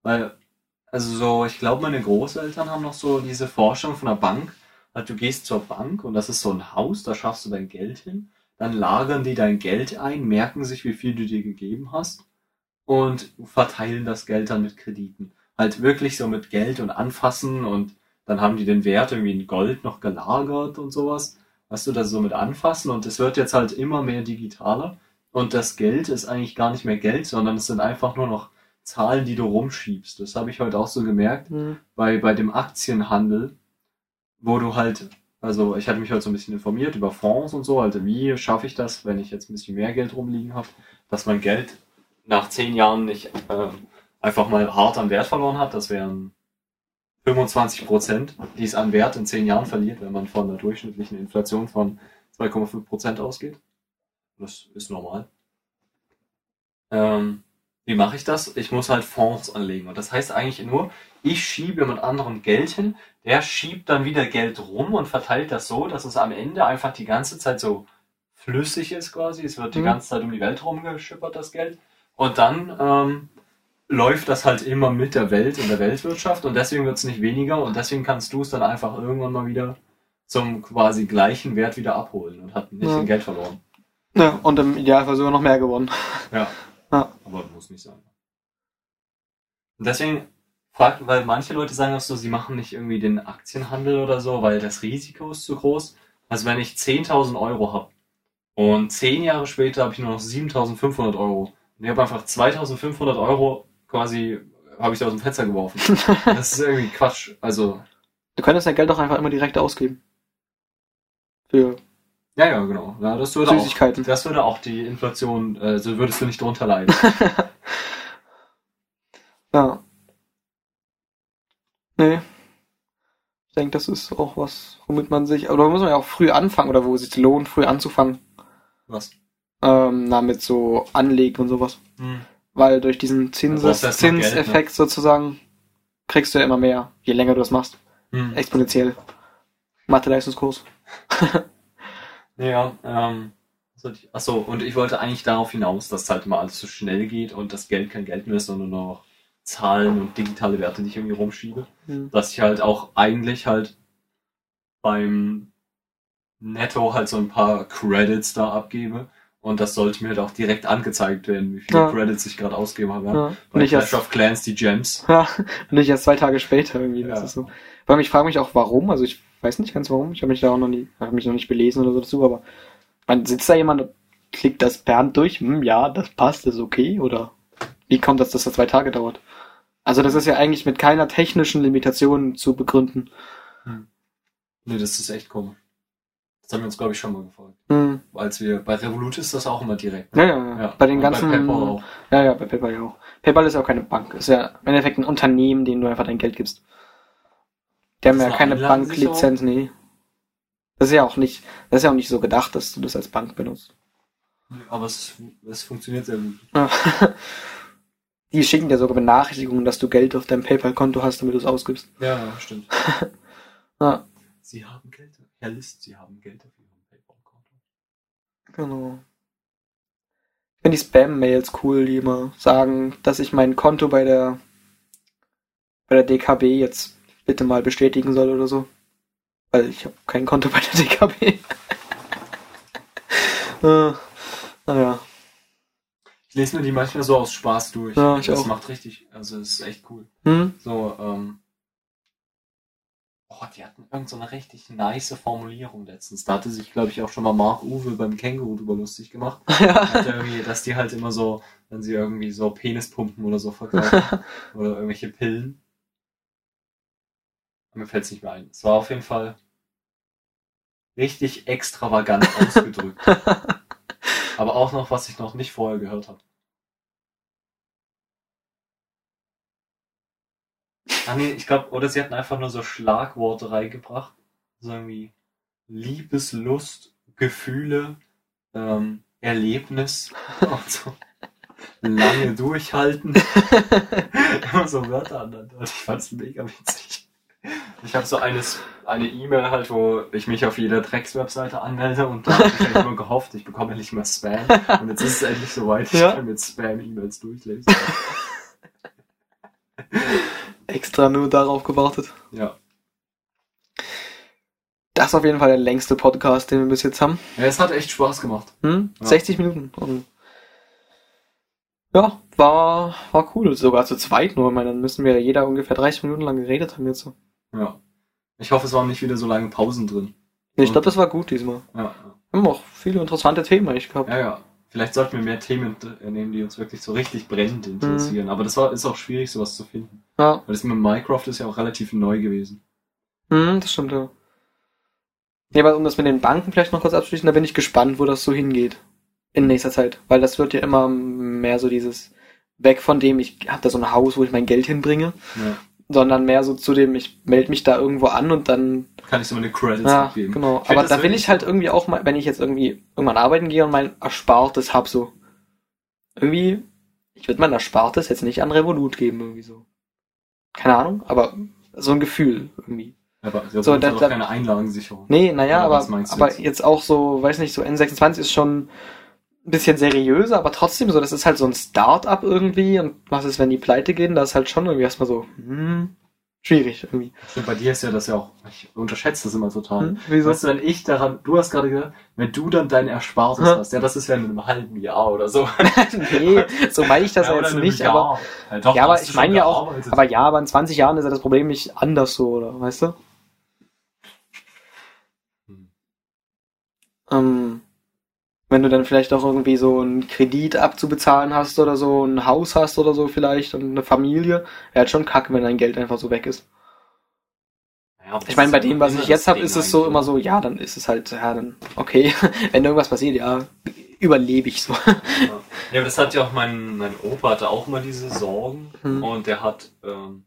weil, also so, ich glaube, meine Großeltern haben noch so diese Forschung von der Bank, halt du gehst zur Bank und das ist so ein Haus, da schaffst du dein Geld hin, dann lagern die dein Geld ein, merken sich, wie viel du dir gegeben hast und verteilen das Geld dann mit Krediten. Halt wirklich so mit Geld und anfassen und dann haben die den Wert irgendwie in Gold noch gelagert und sowas. Weißt du, das so mit anfassen und es wird jetzt halt immer mehr digitaler und das Geld ist eigentlich gar nicht mehr Geld, sondern es sind einfach nur noch Zahlen, die du rumschiebst. Das habe ich heute auch so gemerkt
Hm.
bei, bei dem Aktienhandel, wo du halt, also ich hatte mich heute so ein bisschen informiert über Fonds und so, also wie schaffe ich das, wenn ich jetzt ein bisschen mehr Geld rumliegen habe, dass mein Geld nach zehn Jahren nicht äh, einfach mal hart an Wert verloren hat. Das wären 25 Prozent, die es an Wert in zehn Jahren verliert, wenn man von der durchschnittlichen Inflation von 2,5 Prozent ausgeht. Das ist normal. Ähm, wie mache ich das? Ich muss halt Fonds anlegen. Und das heißt eigentlich nur, ich schiebe mit anderem Geld hin, der schiebt dann wieder Geld rum und verteilt das so, dass es am Ende einfach die ganze Zeit so flüssig ist quasi. Es wird die
Mhm.
ganze Zeit um die Welt rumgeschippert, das Geld. Und dann ähm, läuft das halt immer mit der Welt in der Weltwirtschaft und deswegen wird es nicht weniger und deswegen kannst du es dann einfach irgendwann mal wieder zum quasi gleichen Wert wieder abholen und hat nicht
Ja.
den Geld verloren.
Ja, und im Idealfall sogar noch mehr gewonnen.
Ja.
Ja.
Aber muss nicht sein. Und deswegen fragt, weil manche Leute sagen auch so, sie machen nicht irgendwie den Aktienhandel oder so, weil das Risiko ist zu groß. Also wenn ich 10.000 Euro habe und zehn Jahre später habe ich nur noch 7.500 Euro und ich habe einfach 2.500 Euro quasi, habe ich aus dem Fenster geworfen. Das ist irgendwie Quatsch. Also,
Du könntest dein Geld doch einfach immer direkt ausgeben. Für
ja, ja, genau. Ja, das würde auch,
Süßigkeiten.
das würde auch die Inflation, äh, so würdest du nicht drunter leiden.
Ja. Nee. Ich denke, das ist auch was, womit man sich, oder muss man ja auch früh anfangen, oder wo es sich lohnt, früh anzufangen.
Was?
Ähm, na, mit so Anlegen und sowas.
Hm.
Weil durch diesen Zinses,
ne?
Zinseffekt sozusagen kriegst du ja immer mehr, je länger du das machst.
Hm.
Exponentiell. Mathe-Leistungskurs.
Ja, ähm, was wollte ich- ach so, und ich wollte eigentlich darauf hinaus, dass halt immer alles so schnell geht und das Geld kein Geld mehr ist, sondern nur noch Zahlen und digitale Werte, die ich irgendwie rumschiebe.
Hm.
Dass ich halt auch eigentlich halt beim Netto halt so ein paar Credits da abgebe. Und das sollte mir halt auch direkt angezeigt werden, wie viele
Ja.
Credits ich gerade ausgegeben habe.
Ja.
Bei
Nicht
Clash
erst,
of Clans die Gems.
ja, nicht erst zwei Tage später irgendwie. Das
Ja.
ist so. Allem, ich frage mich auch, warum. Also ich weiß nicht ganz warum. Ich habe mich da auch noch nie, habe mich noch nicht belesen oder so dazu, aber man sitzt da jemand und klickt das per Hand durch, hm, ja, das passt, ist okay, oder wie kommt das, dass das zwei Tage dauert? Also das ist ja eigentlich mit keiner technischen Limitation zu begründen.
Nee, das ist echt komisch. Das haben wir uns, glaube ich, schon mal gefragt.
Hm.
Als wir, bei Revolut ist das auch immer direkt.
Ja, ja, ja,
Ja.
Bei den
Und
ganzen.
Bei PayPal auch.
Ja, ja, bei PayPal ja auch. PayPal ist ja auch keine Bank. Ist ja im Endeffekt ein Unternehmen, dem du einfach dein Geld gibst. Die haben ja keine? Banklizenz, nee. Das ist ja auch nicht, das ist ja auch nicht so gedacht, dass du das als Bank benutzt.
Aber es, es funktioniert sehr gut.
Die schicken dir sogar Benachrichtigungen, dass du Geld auf deinem PayPal-Konto hast, damit du es ausgibst.
Ja, stimmt.
Ja,
Sie haben Geld. Herr List, Sie haben Geld auf Ihrem PayPal-Konto.
genau. Ich finde die Spam-Mails cool, die immer sagen, dass ich mein Konto bei der bei der DKB jetzt bitte mal bestätigen soll oder so. Weil ich habe kein Konto bei der DKB. äh, naja.
Ich lese mir die manchmal so aus Spaß durch.
Ja, ich
das
auch.
macht richtig, also es ist echt cool.
Hm?
So, ähm. Oh, die hatten irgend so eine richtig nice Formulierung letztens. Da hatte sich, glaube ich, auch schon mal Mark Uwe beim Känguru drüber lustig gemacht.
ja.
Dass die halt immer so, wenn sie irgendwie so Penispumpen oder so verkaufen oder irgendwelche Pillen. Mir fällt es nicht mehr ein. Es war auf jeden Fall richtig extravagant ausgedrückt. Aber auch noch, was ich noch nicht vorher gehört habe. Ah, nee, ich glaube, oder sie hatten einfach nur so Schlagworte reingebracht. So irgendwie Liebeslust, Gefühle, ähm, Erlebnis und so. Lange durchhalten. Immer so Wörter aneinander. Ich fand's mega witzig. Ich habe so eine S- eine E-Mail halt, wo ich mich auf jeder Drecks-Webseite anmelde und da habe ich eigentlich nur gehofft, ich bekomme nicht mehr Spam. Und jetzt ist es endlich soweit, ich
Ja.
kann mit Spam-E-Mails durchlesen.
Extra nur darauf gewartet.
Ja.
Das ist auf jeden Fall der längste Podcast, den wir bis jetzt haben.
ja, es hat echt Spaß gemacht.
Hm?
Ja.
60 Minuten. Und ja, war, war cool. Sogar zu zweit nur. Ich meine, dann müssen wir jeder ungefähr 30 Minuten lang geredet haben jetzt. so.
Ja. Ich hoffe, es waren nicht wieder so lange Pausen drin.
Nee, ich glaube, das war gut diesmal.
Ja,
Wir haben auch viele interessante Themen eigentlich gehabt.
ja. ja. Vielleicht sollten wir mehr Themen äh, nehmen, die uns wirklich so richtig brennend interessieren. Aber das war, ist auch schwierig, sowas zu finden.
Ja,
Weil das mit Minecraft ist ja auch relativ neu gewesen.
hm, das stimmt, ja. Ja, aber um das mit den Banken vielleicht noch kurz abzuschließen, da bin ich gespannt, wo das so hingeht. In nächster Zeit. Weil das wird ja immer mehr so dieses weg von dem, ich habe da so ein Haus, wo ich mein Geld hinbringe,
Ja.
Sondern mehr so zu dem, ich melde mich da irgendwo an und dann
Kann ich so meine Credits
Ja,
abgeben.
genau. Aber da will ich halt irgendwie auch mal, wenn ich jetzt irgendwie irgendwann arbeiten gehe und mein Erspartes hab, so. Irgendwie, ich würde mein Erspartes jetzt nicht an Revolut geben, irgendwie so. Keine Ahnung, aber so ein Gefühl irgendwie.
Aber das
So, da- da-
keine Einlagensicherung.
Nee, naja, aber, aber
jetzt?
jetzt? auch so, weiß nicht, so N26 ist schon ein bisschen seriöser, aber trotzdem so, das ist halt so ein Start-up irgendwie und was ist, wenn die pleite gehen, das ist halt schon irgendwie erstmal so, hm, schwierig irgendwie.
Stimmt, bei dir ist ja das ja auch, ich unterschätze das immer total.
Hm, wieso?
Weißt du, wenn ich daran, du hast gerade gesagt, wenn du dann dein Erspartes
Hm.
hast, ja, das ist ja in einem halben Jahr oder so.
nee, so meine ich das ja, jetzt nicht,
Jahr.
aber
ja, doch,
Ja, aber ich meine ja auch,
gearbeitet.
aber ja, aber in 20 Jahren ist ja das Problem nicht anders so, oder, weißt du?
Hm.
Ähm, wenn du dann vielleicht auch irgendwie so einen Kredit abzubezahlen hast oder so, ein Haus hast oder so vielleicht und eine Familie, wäre halt schon kacke, wenn dein Geld einfach so weg ist.
Ja,
Ich meine, bei dem, was
immer
ich jetzt habe, ist es so
eigentlich,
immer so, ja, dann ist es halt, ja, dann, okay, wenn irgendwas passiert, ja, überlebe ich so.
Ja, aber das hat ja auch mein, mein Opa hatte auch mal diese Sorgen
Hm.
und der hat ähm,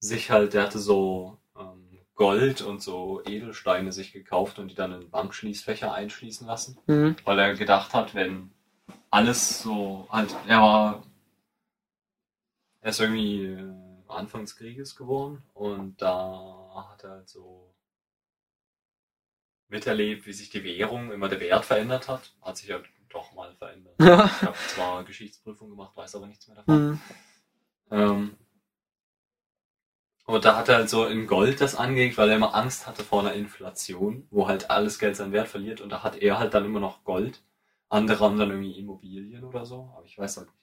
sich halt, der hatte so Gold und so Edelsteine sich gekauft und die dann in Bankschließfächer einschließen lassen,
Mhm.
weil er gedacht hat, wenn alles so halt, er war, er ist irgendwie äh, Anfang des Krieges geworden und da hat er halt so miterlebt, wie sich die Währung immer der Wert verändert hat. Hat sich ja doch mal verändert.
Ja.
Ich habe zwar Geschichtsprüfung gemacht, weiß aber nichts mehr davon.
Mhm.
Ähm, und da hat er halt so in Gold das angelegt, weil er immer Angst hatte vor einer Inflation, wo halt alles Geld seinen Wert verliert. Und da hat er halt dann immer noch Gold. Andere haben dann irgendwie Immobilien oder so, aber ich weiß halt nicht.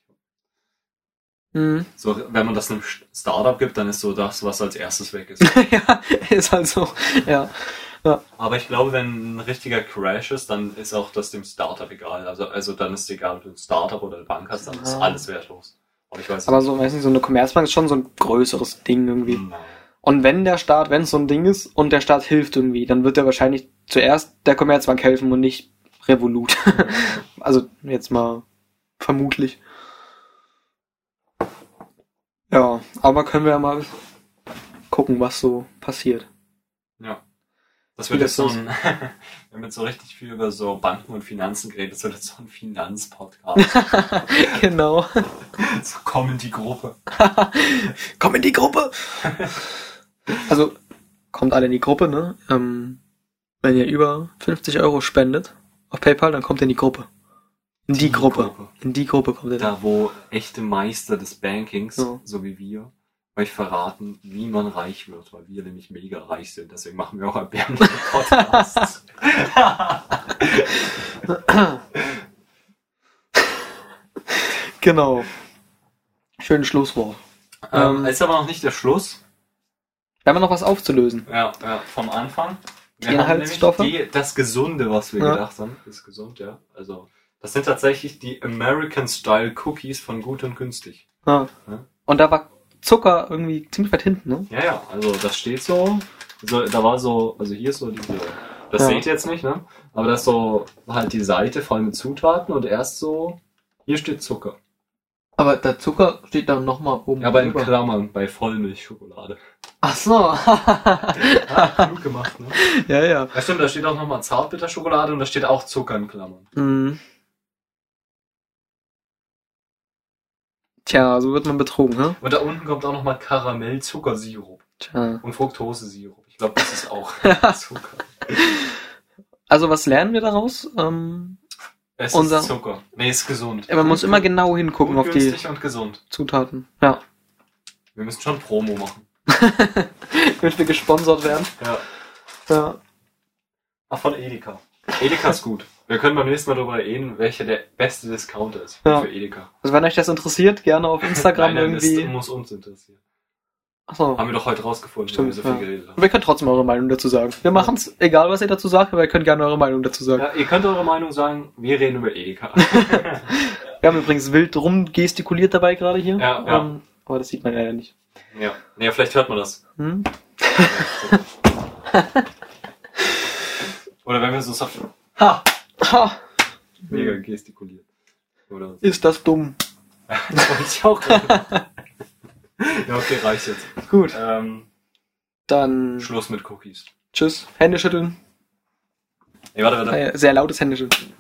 Mhm.
So, wenn man das einem Startup gibt, dann ist so das, was als erstes weg ist.
ja, ist halt so, ja.
Aber ich glaube, wenn ein richtiger Crash ist, dann ist auch das dem Startup egal. Also, also dann ist egal, ob du ein Startup oder eine Bank hast, dann ist
Ja.
alles wertlos. Aber
so, weiß nicht, so eine Commerzbank ist schon so ein größeres Ding irgendwie.
Nein.
Und wenn der Staat, wenn es so ein Ding ist und der Staat hilft irgendwie, dann wird er wahrscheinlich zuerst der Commerzbank helfen und nicht Revolut. also jetzt mal vermutlich. Ja, aber können wir ja mal gucken, was so passiert.
Das wird jetzt so ein, wir haben jetzt so richtig viel über so Banken und Finanzen geredet, das wird jetzt so ein Finanzpodcast.
genau.
so kommen die Gruppe.
Komm in die Gruppe! also, kommt alle in die Gruppe, ne? Ähm, wenn ihr über 50 Euro spendet auf PayPal, dann kommt ihr in die Gruppe. In die,
Die
Gruppe.
Gruppe.
In die Gruppe kommt ihr dann.
Da, wo echte Meister des Bankings,
Ja.
so wie wir, euch verraten, wie man reich wird, weil wir nämlich mega reich sind. Deswegen machen wir auch erbärmliche Podcasts.
Genau. Schönes Schlusswort.
ähm,
Ähm,
ist aber noch nicht der Schluss.
Wir haben noch was aufzulösen.
Ja, ja vom Anfang.
Die
Wir haben
Inhaltsstoffe?
Die, das Gesunde, was wir
Ja.
gedacht haben, ist gesund, ja. Also, das sind tatsächlich die American Style Cookies von Gut und Günstig.
Ja. Und da war Zucker irgendwie ziemlich weit hinten, ne?
Ja, ja, also das steht so. so da war so, also hier ist so diese, das
Ja.
seht ihr jetzt nicht, ne? Aber das ist so halt die Seite voll mit Zutaten und erst so, hier steht Zucker.
Aber der Zucker steht dann nochmal oben.
Ja, aber in Klammern bei Vollmilchschokolade.
Ach so.
Ja, gut gemacht, ne?
ja, ja.
Ja, stimmt, da steht auch nochmal Zartbitterschokolade und da steht auch Zucker in Klammern.
Mhm. Tja, so wird man betrogen, ne?
Und da unten kommt auch nochmal Karamell-Zuckersirup.
Tja.
Und Fructose-Sirup. Ich glaube, das ist auch Zucker.
Also was lernen wir daraus? Ähm,
Es
Unser-
ist Zucker. Nee, ist gesund.
man muss immer genau hingucken auf die
und gesund.
Zutaten. Ja.
Wir müssen schon Promo machen.
Damit wir gesponsert werden.
Ja.
Ja.
Ach, von Edeka. Edeka ist gut. Wir können beim nächsten Mal darüber reden, welcher der beste Discounter ist
Ja.
für Edeka.
Also wenn euch das interessiert, gerne auf Instagram
Nein, nein, das
irgendwie.
muss uns interessieren.
Achso.
Haben wir doch heute rausgefunden,
Stimmt,
wir so viel
ja.
geredet haben.
Ihr könnt trotzdem eure Meinung dazu sagen. Wir machen es, egal was ihr dazu sagt, aber ihr könnt gerne eure Meinung dazu sagen.
Ja, ihr könnt eure Meinung sagen, wir reden über Edeka.
Wir haben übrigens wild rumgestikuliert dabei gerade hier.
Ja, ja.
Ähm, aber das sieht man ja nicht.
ja. ja, vielleicht hört man das.
Hm?
Oder wenn wir so auf
Ha! Ha!
mega gestikuliert. Oder.
Ist das dumm.
Das wollte ich auch. Ja, okay, reicht jetzt.
Gut.
Ähm,
Dann
Schluss mit Cookies.
tschüss. Hände schütteln.
Nee, warte, warte.
Sehr lautes Händeschütteln.